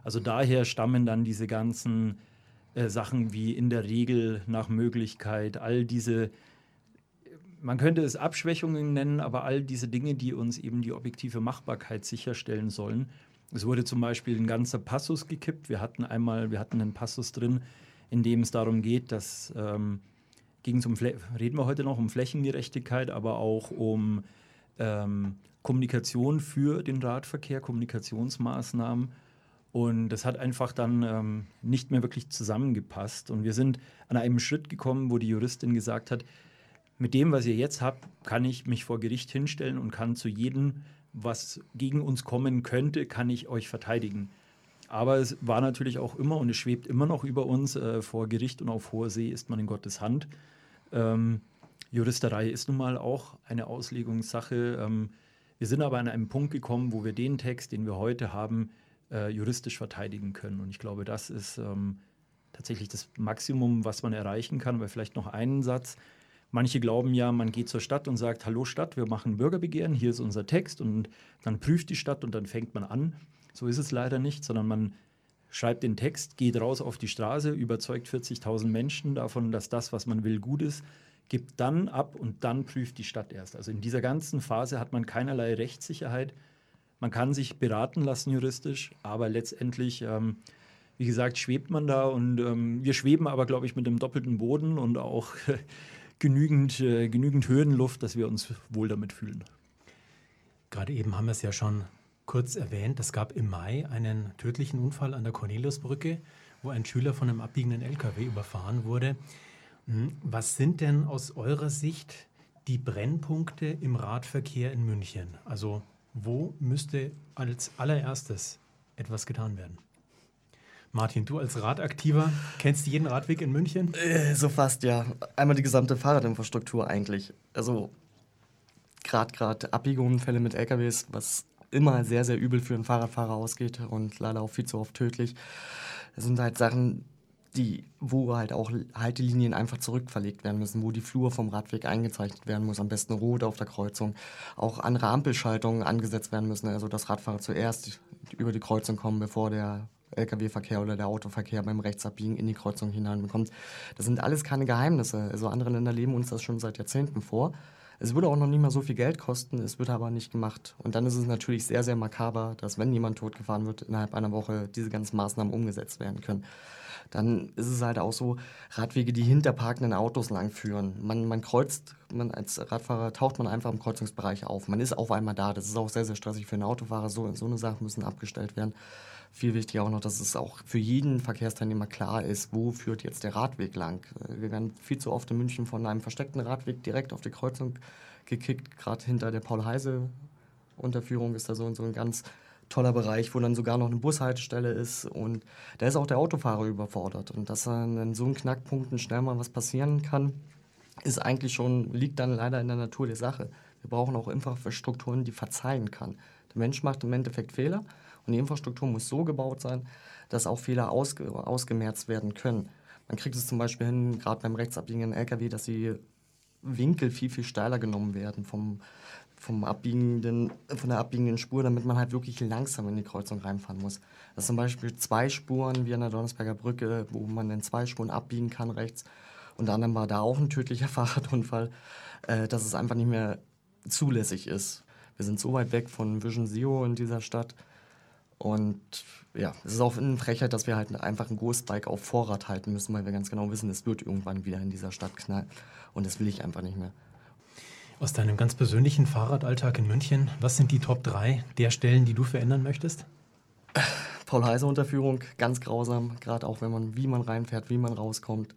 Also daher stammen dann diese ganzen äh, Sachen wie in der Regel nach Möglichkeit, all diese man könnte es Abschwächungen nennen, aber all diese Dinge, die uns eben die objektive Machbarkeit sicherstellen sollen. Es wurde zum Beispiel ein ganzer Passus gekippt. Wir hatten einmal, wir hatten einen Passus drin, in dem es darum geht, dass ähm, ging es um reden wir heute noch um Flächengerechtigkeit, aber auch um ähm, Kommunikation für den Radverkehr, Kommunikationsmaßnahmen. Und das hat einfach dann ähm, nicht mehr wirklich zusammengepasst. Und wir sind an einem Schritt gekommen, wo die Juristin gesagt hat, mit dem, was ihr jetzt habt, kann ich mich vor Gericht hinstellen und kann zu jedem, was gegen uns kommen könnte, kann ich euch verteidigen. Aber es war natürlich auch immer und es schwebt immer noch über uns, äh, vor Gericht und auf hoher See ist man in Gottes Hand. Ähm, Juristerei ist nun mal auch eine Auslegungssache. Ähm, wir sind aber an einem Punkt gekommen, wo wir den Text, den wir heute haben, äh, juristisch verteidigen können. Und ich glaube, das ist ähm, tatsächlich das Maximum, was man erreichen kann. Aber vielleicht noch einen Satz. Manche glauben ja, man geht zur Stadt und sagt, hallo Stadt, wir machen Bürgerbegehren, hier ist unser Text und dann prüft die Stadt und dann fängt man an. So ist es leider nicht, sondern man schreibt den Text, geht raus auf die Straße, überzeugt 40.000 Menschen davon, dass das, was man will, gut ist, gibt dann ab und dann prüft die Stadt erst. Also in dieser ganzen Phase hat man keinerlei Rechtssicherheit. Man kann sich beraten lassen juristisch, aber letztendlich, ähm, wie gesagt, schwebt man da und ähm, wir schweben aber, glaube ich, mit dem doppelten Boden und auch genügend, äh, genügend Höhenluft, dass wir uns wohl damit fühlen.
Gerade eben haben wir es ja schon kurz erwähnt. Es gab im Mai einen tödlichen Unfall an der Corneliusbrücke, wo ein Schüler von einem abbiegenden LKW überfahren wurde. Hm, was sind denn aus eurer Sicht die Brennpunkte im Radverkehr in München? Also wo müsste als allererstes etwas getan werden? Martin, du als Radaktiver kennst jeden Radweg in München?
Äh, so fast, ja. Einmal die gesamte Fahrradinfrastruktur eigentlich. Also gerade gerade Abbiegeunfälle mit LKWs, was immer sehr, sehr übel für einen Fahrradfahrer ausgeht und leider auch viel zu oft tödlich. Das sind halt Sachen, die, wo halt auch Haltelinien einfach zurückverlegt werden müssen, wo die Flur vom Radweg eingezeichnet werden muss, am besten rot auf der Kreuzung. Auch andere Ampelschaltungen angesetzt werden müssen, also dass Radfahrer zuerst über die Kreuzung kommen, bevor der Lkw-Verkehr oder der Autoverkehr beim Rechtsabbiegen in die Kreuzung hineinbekommt. Das sind alles keine Geheimnisse. Also andere Länder leben uns das schon seit Jahrzehnten vor. Es würde auch noch nicht mal so viel Geld kosten, es wird aber nicht gemacht. Und dann ist es natürlich sehr, sehr makaber, dass wenn jemand totgefahren wird, innerhalb einer Woche diese ganzen Maßnahmen umgesetzt werden können. Dann ist es halt auch so, Radwege, die hinter parkenden Autos langführen. Man, man kreuzt, man als Radfahrer taucht man einfach im Kreuzungsbereich auf. Man ist auf einmal da. Das ist auch sehr, sehr stressig für einen Autofahrer. So, so eine Sache müssen abgestellt werden viel wichtiger auch noch, dass es auch für jeden Verkehrsteilnehmer klar ist, wo führt jetzt der Radweg lang. Wir werden viel zu oft in München von einem versteckten Radweg direkt auf die Kreuzung gekickt. Gerade hinter der Paul-Heise-Unterführung ist da so, so ein ganz toller Bereich, wo dann sogar noch eine Bushaltestelle ist und da ist auch der Autofahrer überfordert. Und dass an so einem Knackpunkten schnell mal was passieren kann, ist eigentlich schon, liegt dann leider in der Natur der Sache. Wir brauchen auch Infrastrukturen, die verzeihen kann. Der Mensch macht im Endeffekt Fehler und die Infrastruktur muss so gebaut sein, dass auch Fehler ausge ausgemerzt werden können. Man kriegt es zum Beispiel hin, gerade beim rechtsabbiegenden LKW, dass die Winkel viel, viel steiler genommen werden vom, vom abbiegenden, von der abbiegenden Spur, damit man halt wirklich langsam in die Kreuzung reinfahren muss. Das zum Beispiel zwei Spuren wie an der Donnersberger Brücke, wo man in zwei Spuren abbiegen kann rechts. Unter anderem war da auch ein tödlicher Fahrradunfall, äh, dass es einfach nicht mehr zulässig ist. Wir sind so weit weg von Vision Zero in dieser Stadt, und ja, es ist auch eine Frechheit, dass wir halt einfach ein Ghostbike auf Vorrat halten müssen, weil wir ganz genau wissen, es wird irgendwann wieder in dieser Stadt knallen. Und das will ich einfach nicht mehr.
Aus deinem ganz persönlichen Fahrradalltag in München, was sind die Top 3 der Stellen, die du verändern möchtest?
Paul-Heiser-Unterführung, ganz grausam, gerade auch wenn man, wie man reinfährt, wie man rauskommt.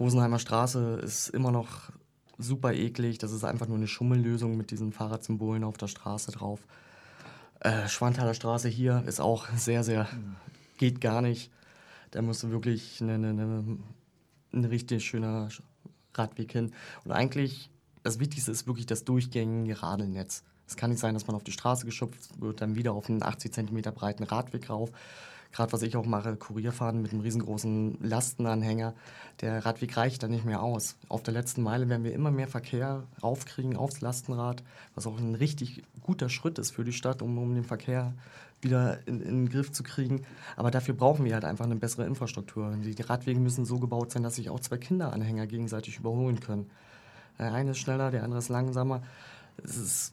Rosenheimer Straße ist immer noch super eklig. Das ist einfach nur eine Schummellösung mit diesen Fahrradsymbolen auf der Straße drauf. Äh, Schwanthaler Straße hier ist auch sehr, sehr, geht gar nicht. Da musst du wirklich ein richtig schöner Radweg hin. Und eigentlich, das Wichtigste ist wirklich das durchgängige Radelnetz. Es kann nicht sein, dass man auf die Straße geschöpft wird, dann wieder auf einen 80 cm breiten Radweg rauf. Gerade was ich auch mache, Kurierfahren mit einem riesengroßen Lastenanhänger. Der Radweg reicht dann nicht mehr aus. Auf der letzten Meile werden wir immer mehr Verkehr raufkriegen aufs Lastenrad, was auch ein richtig guter Schritt ist für die Stadt, um, um den Verkehr wieder in, in, den Griff zu kriegen. Aber dafür brauchen wir halt einfach eine bessere Infrastruktur. Die, die Radwege müssen so gebaut sein, dass sich auch zwei Kinderanhänger gegenseitig überholen können. Der eine ist schneller, der andere ist langsamer. Es ist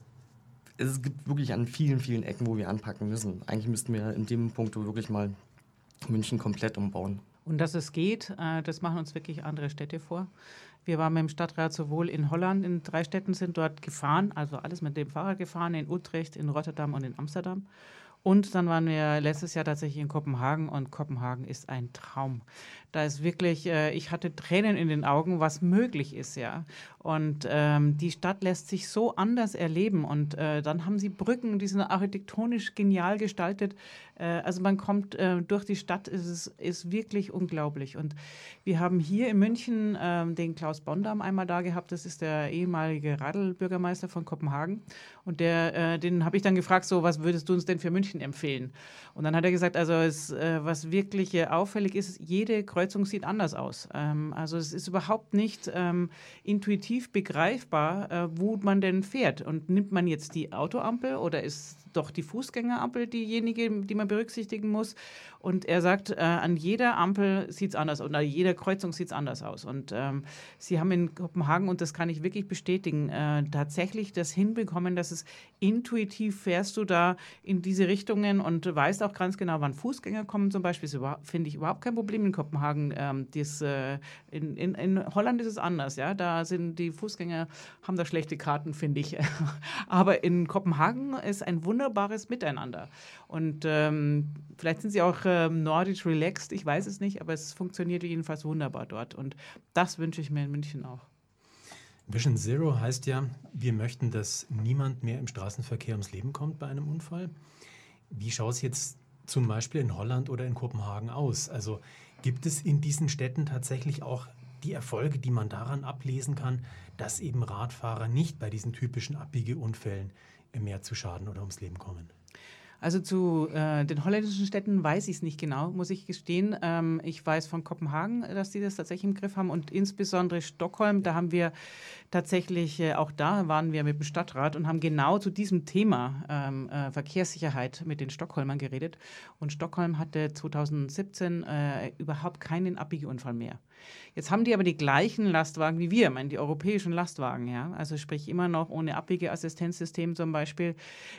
es gibt wirklich an vielen, vielen Ecken, wo wir anpacken müssen. Eigentlich müssten wir in dem Punkt wirklich mal München komplett umbauen.
Und dass es geht, äh, das machen uns wirklich andere Städte vor. Wir waren mit dem Stadtrat sowohl in Holland, in drei Städten sind dort gefahren, also alles mit dem Fahrrad gefahren, in Utrecht, in Rotterdam und in Amsterdam. Und dann waren wir letztes Jahr tatsächlich in Kopenhagen und Kopenhagen ist ein Traum. Da ist wirklich, äh, ich hatte Tränen in den Augen, was möglich ist, ja. Und ähm, die Stadt lässt sich so anders erleben. Und äh, dann haben sie Brücken, die sind architektonisch genial gestaltet. Äh, also man kommt äh, durch die Stadt, ist es ist wirklich unglaublich. Und wir haben hier in München ähm, den Klaus Bondam einmal da gehabt. Das ist der ehemalige Radlbürgermeister von Kopenhagen. Und der, äh, den habe ich dann gefragt, so, was würdest du uns denn für München empfehlen? Und dann hat er gesagt, also es, äh, was wirklich auffällig ist, jede Kreuz Kreuzung sieht anders aus. Ähm, also es ist überhaupt nicht ähm, intuitiv begreifbar, äh, wo man denn fährt. Und nimmt man jetzt die Autoampel oder ist doch die Fußgängerampel diejenige, die man berücksichtigen muss. Und er sagt, äh, an jeder Ampel sieht es anders aus, oder jeder Kreuzung sieht es anders aus. Und ähm, sie haben in Kopenhagen, und das kann ich wirklich bestätigen, äh, tatsächlich das hinbekommen, dass es intuitiv fährst du da in diese Richtungen und weißt auch ganz genau, wann Fußgänger kommen zum Beispiel. Das finde ich überhaupt kein Problem in Kopenhagen. Ähm, das, äh, in, in, in Holland ist es anders, ja. Da sind die Fußgänger, haben da schlechte Karten, finde ich. Aber in Kopenhagen ist ein Wunder wunderbares Miteinander. Und ähm, vielleicht sind sie auch ähm, nordisch relaxed, ich weiß es nicht, aber es funktioniert jedenfalls wunderbar dort. Und das wünsche ich mir in München auch.
Vision Zero heißt ja, wir möchten, dass niemand mehr im Straßenverkehr ums Leben kommt bei einem Unfall. Wie schaut es jetzt zum Beispiel in Holland oder in Kopenhagen aus? Also gibt es in diesen Städten tatsächlich auch die Erfolge, die man daran ablesen kann, dass eben Radfahrer nicht bei diesen typischen Abbiegeunfällen mehr zu Schaden oder ums Leben kommen?
Also zu äh, den holländischen Städten weiß ich es nicht genau, muss ich gestehen. Ähm, ich weiß von Kopenhagen, dass die das tatsächlich im Griff haben und insbesondere Stockholm. Da haben wir tatsächlich, äh, auch da waren wir mit dem Stadtrat und haben genau zu diesem Thema ähm, äh, Verkehrssicherheit mit den Stockholmern geredet. Und Stockholm hatte 2017 äh, überhaupt keinen Abbiegeunfall mehr. Jetzt haben die aber die gleichen Lastwagen wie wir, meine die europäischen Lastwagen, ja. Also sprich immer noch ohne Abbiegeassistenzsystem zum Beispiel.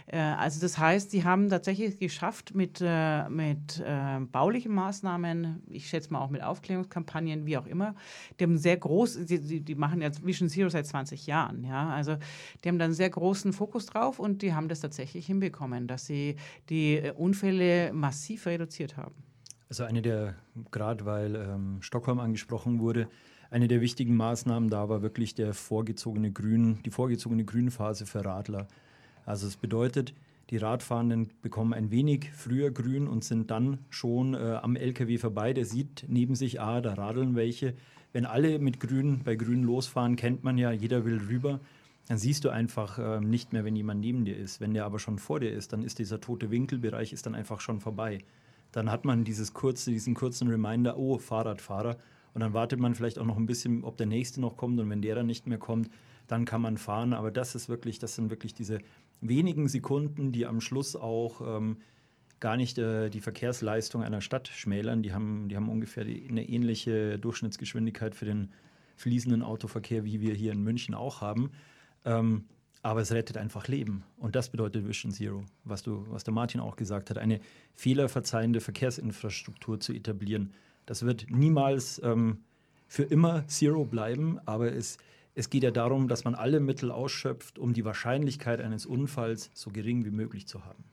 Äh, also das heißt, sie haben tatsächlich geschafft mit, äh, mit äh, baulichen Maßnahmen, ich schätze mal auch mit Aufklärungskampagnen, wie auch immer, die haben sehr groß, die, die machen jetzt Vision Zero seit 20 Jahren, ja. Also die haben dann einen sehr großen Fokus drauf und die haben das tatsächlich hinbekommen, dass sie die Unfälle massiv reduziert haben.
Also eine der, gerade weil ähm, Stockholm angesprochen wurde, eine der wichtigen Maßnahmen da war wirklich der vorgezogene Grün, die vorgezogene Grünphase für Radler. Also es bedeutet, die Radfahrenden bekommen ein wenig früher grün und sind dann schon äh, am LKW vorbei. Der sieht neben sich, ah, da radeln welche. Wenn alle mit grün bei grün losfahren, kennt man ja, jeder will rüber. Dann siehst du einfach äh, nicht mehr, wenn jemand neben dir ist. Wenn der aber schon vor dir ist, dann ist dieser tote Winkelbereich ist dann einfach schon vorbei dann hat man dieses kurze, diesen kurzen Reminder, oh, Fahrradfahrer. Und dann wartet man vielleicht auch noch ein bisschen, ob der nächste noch kommt. Und wenn der dann nicht mehr kommt, dann kann man fahren. Aber das ist wirklich, das sind wirklich diese wenigen Sekunden, die am Schluss auch ähm, gar nicht äh, die Verkehrsleistung einer Stadt schmälern. Die haben, die haben ungefähr die, eine ähnliche Durchschnittsgeschwindigkeit für den fließenden Autoverkehr, wie wir hier in München auch haben. Ähm, aber es rettet einfach Leben. Und das bedeutet Vision Zero, was, du, was der Martin auch gesagt hat, eine fehlerverzeihende Verkehrsinfrastruktur zu etablieren. Das wird niemals ähm, für immer Zero bleiben, aber es Es geht ja darum, dass man alle Mittel ausschöpft, um die Wahrscheinlichkeit eines Unfalls so gering wie möglich zu haben.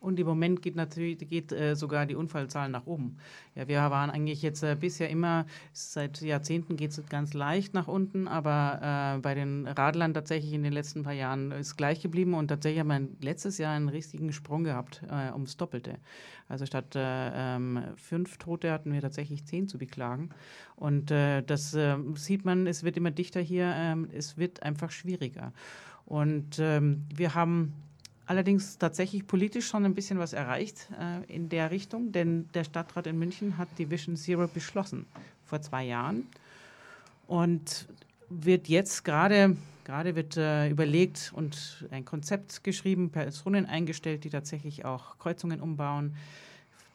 Und im Moment geht natürlich geht, äh, sogar die Unfallzahl nach oben. Ja, wir waren eigentlich jetzt äh, bisher immer, seit Jahrzehnten geht es ganz leicht nach unten, aber äh, bei den Radlern tatsächlich in den letzten paar Jahren ist gleich geblieben und tatsächlich haben wir letztes Jahr einen richtigen Sprung gehabt äh, ums Doppelte. Also statt äh, ähm, fünf Tote hatten wir tatsächlich zehn zu beklagen. Und äh, das ähm, sieht man, es wird immer dichter hier, ähm, es wird einfach schwieriger. Und ähm, wir haben allerdings tatsächlich politisch schon ein bisschen was erreicht äh, in der Richtung, denn der Stadtrat in München hat die Vision Zero beschlossen vor zwei Jahren. Und wird jetzt gerade gerade wird äh, überlegt und ein Konzept geschrieben, Personen eingestellt, die tatsächlich auch Kreuzungen umbauen,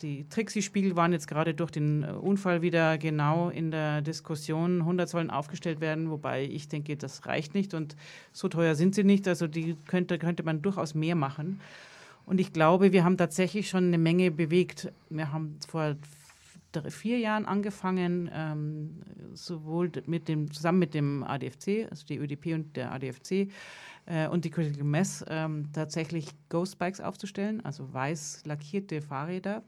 die Trixie-Spiegel waren jetzt gerade durch den äh, Unfall wieder genau in der Diskussion. 100 sollen aufgestellt werden, wobei ich denke, das reicht nicht und so teuer sind sie nicht. Also die könnte, könnte man durchaus mehr machen. Und ich glaube, wir haben tatsächlich schon eine Menge bewegt. Wir haben vor vier Jahren angefangen, ähm, sowohl mit dem, zusammen mit dem ADFC, also die ÖDP und der ADFC, äh, und die Critical Mass ähm, tatsächlich Ghost Bikes aufzustellen, also weiß lackierte Fahrräder,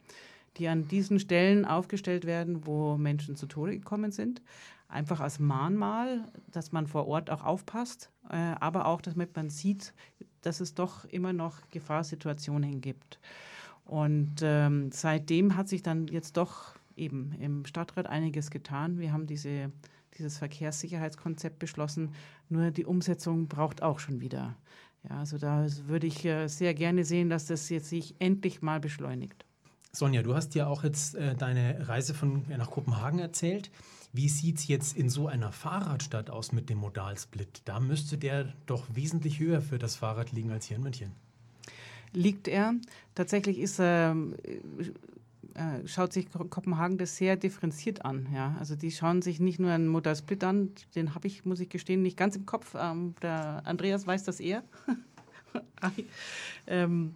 die an diesen Stellen aufgestellt werden, wo Menschen zu Tode gekommen sind. Einfach als Mahnmal, dass man vor Ort auch aufpasst, äh, aber auch, damit man sieht, dass es doch immer noch Gefahrsituationen gibt. Und ähm, seitdem hat sich dann jetzt doch eben im Stadtrat einiges getan. Wir haben diese dieses Verkehrssicherheitskonzept beschlossen. Nur die Umsetzung braucht auch schon wieder. Ja, also da würde ich äh, sehr gerne sehen, dass das jetzt sich endlich mal beschleunigt.
Sonja, du hast ja auch jetzt äh, deine Reise von nach Kopenhagen erzählt. Wie sieht es jetzt in so einer Fahrradstadt aus mit dem Modalsplit? Da müsste der doch wesentlich höher für das Fahrrad liegen als hier in München.
Liegt er. Tatsächlich ist er. Äh, äh, schaut sich Kopenhagen das sehr differenziert an. Ja? Also die schauen sich nicht nur einen Motorsplit an, den habe ich, muss ich gestehen, nicht ganz im Kopf. Ähm, der Andreas weiß das eher. ähm,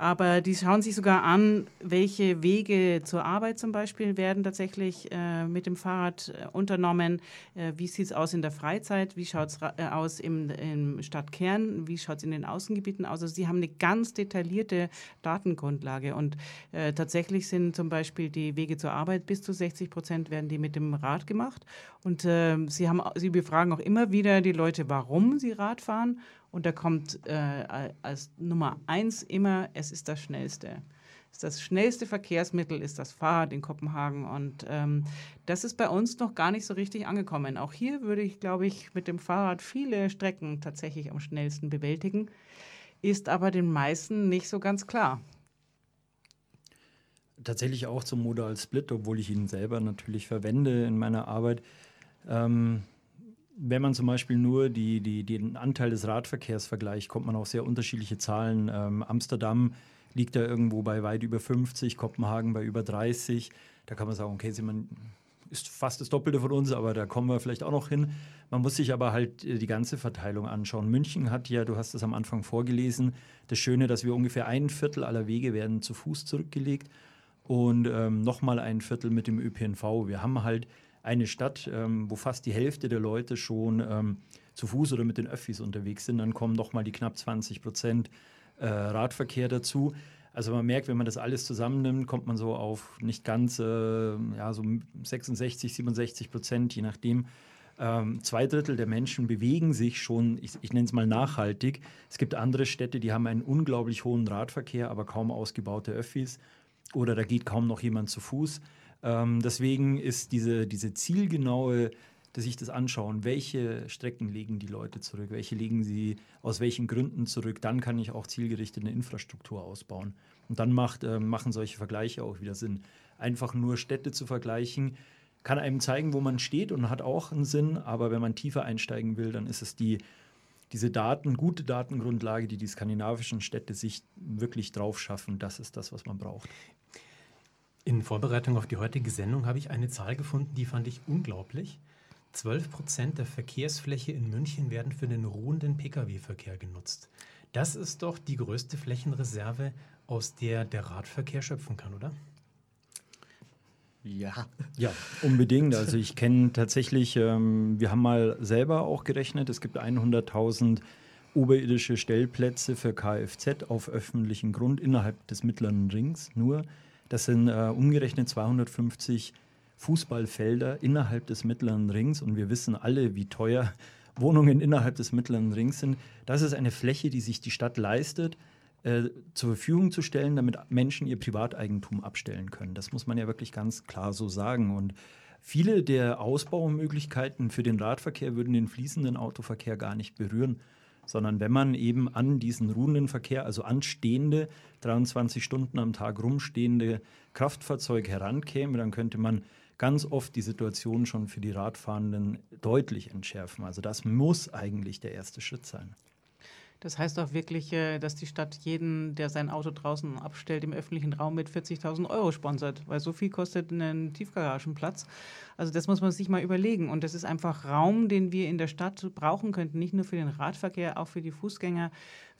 aber die schauen sich sogar an, welche Wege zur Arbeit zum Beispiel werden tatsächlich äh, mit dem Fahrrad äh, unternommen. Äh, wie sieht es aus in der Freizeit? Wie schaut es äh, aus im, im Stadtkern? Wie schaut es in den Außengebieten aus? Also sie haben eine ganz detaillierte Datengrundlage. Und äh, tatsächlich sind zum Beispiel die Wege zur Arbeit bis zu 60 Prozent werden die mit dem Rad gemacht. Und äh, sie, haben, sie befragen auch immer wieder die Leute, warum sie Rad fahren. Und da kommt äh, als Nummer eins immer, es ist das Schnellste. Das schnellste Verkehrsmittel ist das Fahrrad in Kopenhagen. Und ähm, das ist bei uns noch gar nicht so richtig angekommen. Auch hier würde ich, glaube ich, mit dem Fahrrad viele Strecken tatsächlich am schnellsten bewältigen. Ist aber den meisten nicht so ganz klar.
Tatsächlich auch zum Modal Split, obwohl ich ihn selber natürlich verwende in meiner Arbeit. Ähm, wenn man zum Beispiel nur die, die, den Anteil des Radverkehrs vergleicht, kommt man auf sehr unterschiedliche Zahlen. Ähm, Amsterdam liegt da irgendwo bei weit über 50, Kopenhagen bei über 30. Da kann man sagen, okay, man ist fast das Doppelte von uns, aber da kommen wir vielleicht auch noch hin. Man muss sich aber halt äh, die ganze Verteilung anschauen. München hat ja, du hast es am Anfang vorgelesen, das Schöne, dass wir ungefähr ein Viertel aller Wege werden zu Fuß zurückgelegt und ähm, nochmal ein Viertel mit dem ÖPNV. Wir haben halt eine Stadt, ähm, wo fast die Hälfte der Leute schon ähm, zu Fuß oder mit den Öffis unterwegs sind. Dann kommen noch mal die knapp 20 Prozent äh, Radverkehr dazu. Also man merkt, wenn man das alles zusammennimmt, kommt man so auf nicht ganz, äh, ja, so 66, 67 Prozent, je nachdem. Ähm, zwei Drittel der Menschen bewegen sich schon, ich, ich nenne es mal nachhaltig. Es gibt andere Städte, die haben einen unglaublich hohen Radverkehr, aber kaum ausgebaute Öffis. Oder da geht kaum noch jemand zu Fuß. Ähm, deswegen ist diese, diese zielgenaue, dass sich das anschauen, welche Strecken legen die Leute zurück, welche legen sie aus welchen Gründen zurück, dann kann ich auch zielgerichtet eine Infrastruktur ausbauen. Und dann macht, äh, machen solche Vergleiche auch wieder Sinn. Einfach nur Städte zu vergleichen, kann einem zeigen, wo man steht und hat auch einen Sinn, aber wenn man tiefer einsteigen will, dann ist es die, diese Daten, gute Datengrundlage, die die skandinavischen Städte sich wirklich drauf schaffen, das ist das, was man braucht.
In Vorbereitung auf die heutige Sendung habe ich eine Zahl gefunden, die fand ich unglaublich. 12 Prozent der Verkehrsfläche in München werden für den ruhenden Pkw-Verkehr genutzt. Das ist doch die größte Flächenreserve, aus der der Radverkehr schöpfen kann, oder?
Ja.
Ja, unbedingt. Also ich kenne tatsächlich, ähm, wir haben mal selber auch gerechnet, es gibt 100.000 oberirdische Stellplätze für Kfz auf öffentlichem Grund innerhalb des mittleren Rings nur. Das sind äh, umgerechnet 250 Fußballfelder innerhalb des mittleren Rings und wir wissen alle, wie teuer Wohnungen innerhalb des mittleren Rings sind. Das ist eine Fläche, die sich die Stadt leistet, äh, zur Verfügung zu stellen, damit Menschen ihr Privateigentum abstellen können. Das muss man ja wirklich ganz klar so sagen. Und viele der Ausbaumöglichkeiten für den Radverkehr würden den fließenden Autoverkehr gar nicht berühren, sondern wenn man eben an diesen ruhenden Verkehr, also anstehende, 23 Stunden am Tag rumstehende Kraftfahrzeuge herankäme, dann könnte man ganz oft die Situation schon für die Radfahrenden deutlich entschärfen. Also das muss eigentlich der erste Schritt sein.
Das heißt auch wirklich, äh, dass die Stadt jeden, der sein Auto draußen abstellt, im öffentlichen Raum mit 40.000 Euro sponsert, weil so viel kostet ein Tiefgaragenplatz. Also das muss man sich mal überlegen. Und das ist einfach Raum, den wir in der Stadt brauchen könnten, nicht nur für den Radverkehr, auch für die Fußgänger,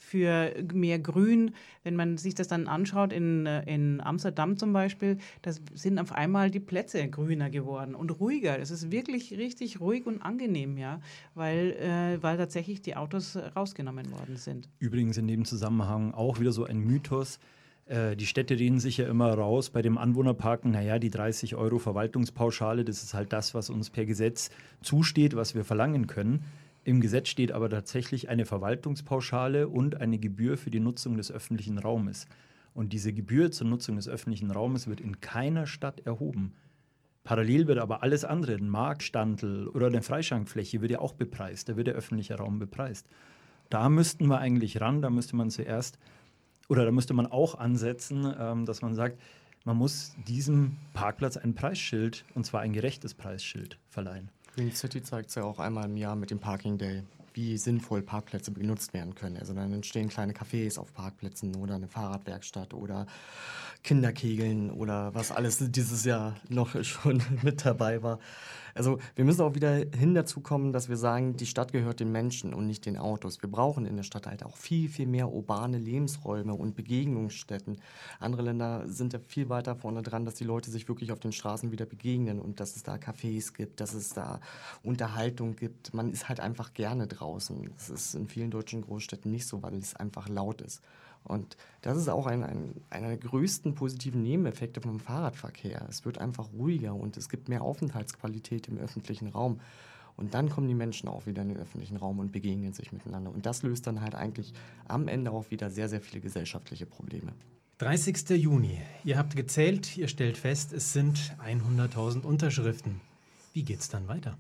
für mehr Grün. Wenn man sich das dann anschaut, in, äh, in Amsterdam zum Beispiel, da sind auf einmal die Plätze grüner geworden und ruhiger. Es ist wirklich richtig ruhig und angenehm, ja, weil, äh, weil tatsächlich die Autos rausgenommen worden sind.
Übrigens in dem Zusammenhang auch wieder so ein Mythos. Äh, die Städte reden sich ja immer raus bei dem Anwohnerparken, naja, die 30 Euro Verwaltungspauschale, das ist halt das, was uns per Gesetz zusteht, was wir verlangen können. Im Gesetz steht aber tatsächlich eine Verwaltungspauschale und eine Gebühr für die Nutzung des öffentlichen Raumes. Und diese Gebühr zur Nutzung des öffentlichen Raumes wird in keiner Stadt erhoben. Parallel wird aber alles andere, ein Marktstandel oder eine Freischankfläche, wird ja auch bepreist. Da wird der öffentliche Raum bepreist. Da müssten wir eigentlich ran, da müsste man zuerst, oder da müsste man auch ansetzen, ähm, dass man sagt, man muss diesem Parkplatz ein Preisschild, und zwar ein gerechtes Preisschild, verleihen.
Green City zeigt es ja auch einmal im Jahr mit dem Parking Day, wie sinnvoll Parkplätze genutzt werden können. Also dann entstehen kleine Cafés auf Parkplätzen oder eine Fahrradwerkstatt oder Kinderkegeln oder was alles dieses Jahr noch schon mit dabei war. Also wir müssen auch wieder hin dazu kommen, dass wir sagen, die Stadt gehört den Menschen und nicht den Autos. Wir brauchen in der Stadt halt auch viel, viel mehr urbane Lebensräume und Begegnungsstätten. Andere Länder sind ja viel weiter vorne dran, dass die Leute sich wirklich auf den Straßen wieder begegnen und dass es da Cafés gibt, dass es da Unterhaltung gibt. Man ist halt einfach gerne draußen. Das ist in vielen deutschen Großstädten nicht so, weil es einfach laut ist. Und das ist auch ein, ein, einer der größten positiven Nebeneffekte vom Fahrradverkehr. Es wird einfach ruhiger und es gibt mehr Aufenthaltsqualität im öffentlichen Raum. Und dann kommen die Menschen auch wieder in den öffentlichen Raum und begegnen sich miteinander. Und das löst dann halt eigentlich am Ende auch wieder sehr, sehr viele gesellschaftliche Probleme.
30. Juni. Ihr habt gezählt, ihr stellt fest, es sind 100.000 Unterschriften. Wie geht es dann weiter?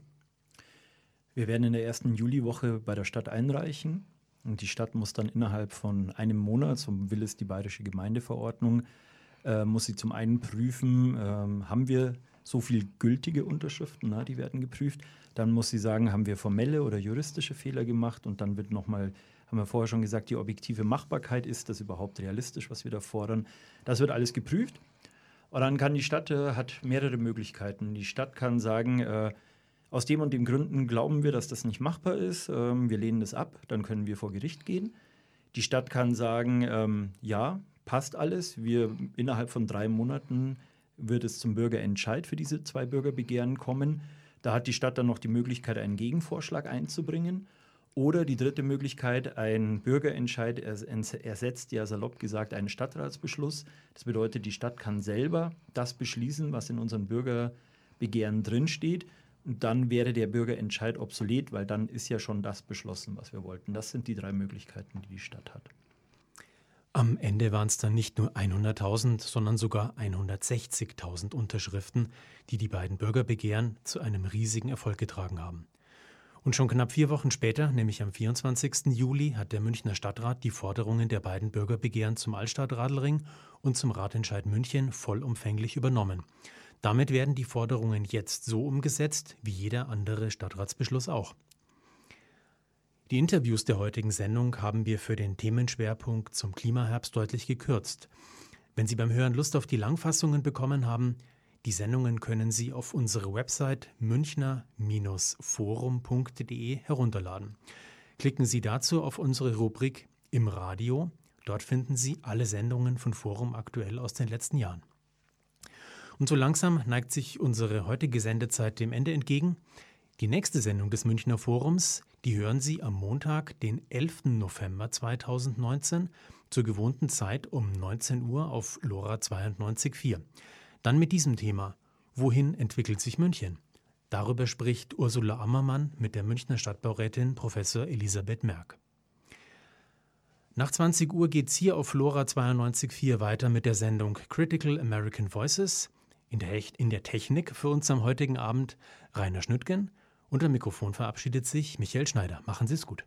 Wir werden in der ersten Juliwoche bei der Stadt einreichen. Und die Stadt muss dann innerhalb von einem Monat, so will es die bayerische Gemeindeverordnung, äh, muss sie zum einen prüfen, äh, haben wir so viel gültige Unterschriften, na, die werden geprüft. Dann muss sie sagen, haben wir formelle oder juristische Fehler gemacht und dann wird nochmal, haben wir vorher schon gesagt, die objektive Machbarkeit, ist das überhaupt realistisch, was wir da fordern. Das wird alles geprüft. Und dann kann die Stadt, äh, hat mehrere Möglichkeiten. Die Stadt kann sagen, äh, aus dem und dem Gründen glauben wir, dass das nicht machbar ist. Ähm, wir lehnen das ab, dann können wir vor Gericht gehen. Die Stadt kann sagen, ähm, ja, passt alles. Wir innerhalb von drei Monaten wird es zum Bürgerentscheid für diese zwei Bürgerbegehren kommen. Da hat die Stadt dann noch die Möglichkeit, einen Gegenvorschlag einzubringen. Oder die dritte Möglichkeit, ein Bürgerentscheid ersetzt ja salopp gesagt einen Stadtratsbeschluss. Das bedeutet, die Stadt kann selber das beschließen, was in unseren Bürgerbegehren drinsteht. Dann wäre der Bürgerentscheid obsolet, weil dann ist ja schon das beschlossen, was wir wollten. Das sind die drei Möglichkeiten, die die Stadt hat.
Am Ende waren es dann nicht nur 100.000, sondern sogar 160.000 Unterschriften, die die beiden Bürgerbegehren zu einem riesigen Erfolg getragen haben. Und schon knapp vier Wochen später, nämlich am 24. Juli, hat der Münchner Stadtrat die Forderungen der beiden Bürgerbegehren zum Altstadtradelring und zum Ratentscheid München vollumfänglich übernommen. Damit werden die Forderungen jetzt so umgesetzt wie jeder andere Stadtratsbeschluss auch. Die Interviews der heutigen Sendung haben wir für den Themenschwerpunkt zum Klimaherbst deutlich gekürzt. Wenn Sie beim Hören Lust auf die Langfassungen bekommen haben, die Sendungen können Sie auf unsere Website münchner-forum.de herunterladen. Klicken Sie dazu auf unsere Rubrik Im Radio. Dort finden Sie alle Sendungen von Forum aktuell aus den letzten Jahren. Und so langsam neigt sich unsere heutige Sendezeit dem Ende entgegen. Die nächste Sendung des Münchner Forums, die hören Sie am Montag, den 11. November 2019, zur gewohnten Zeit um 19 Uhr auf LoRa 92.4. Dann mit diesem Thema: Wohin entwickelt sich München? Darüber spricht Ursula Ammermann mit der Münchner Stadtbaurätin Professor Elisabeth Merck. Nach 20 Uhr geht's hier auf Flora 92.4 weiter mit der Sendung Critical American Voices. In der, in der Technik für uns am heutigen Abend Rainer Schnüttgen. Unter Mikrofon verabschiedet sich Michael Schneider. Machen Sie es gut.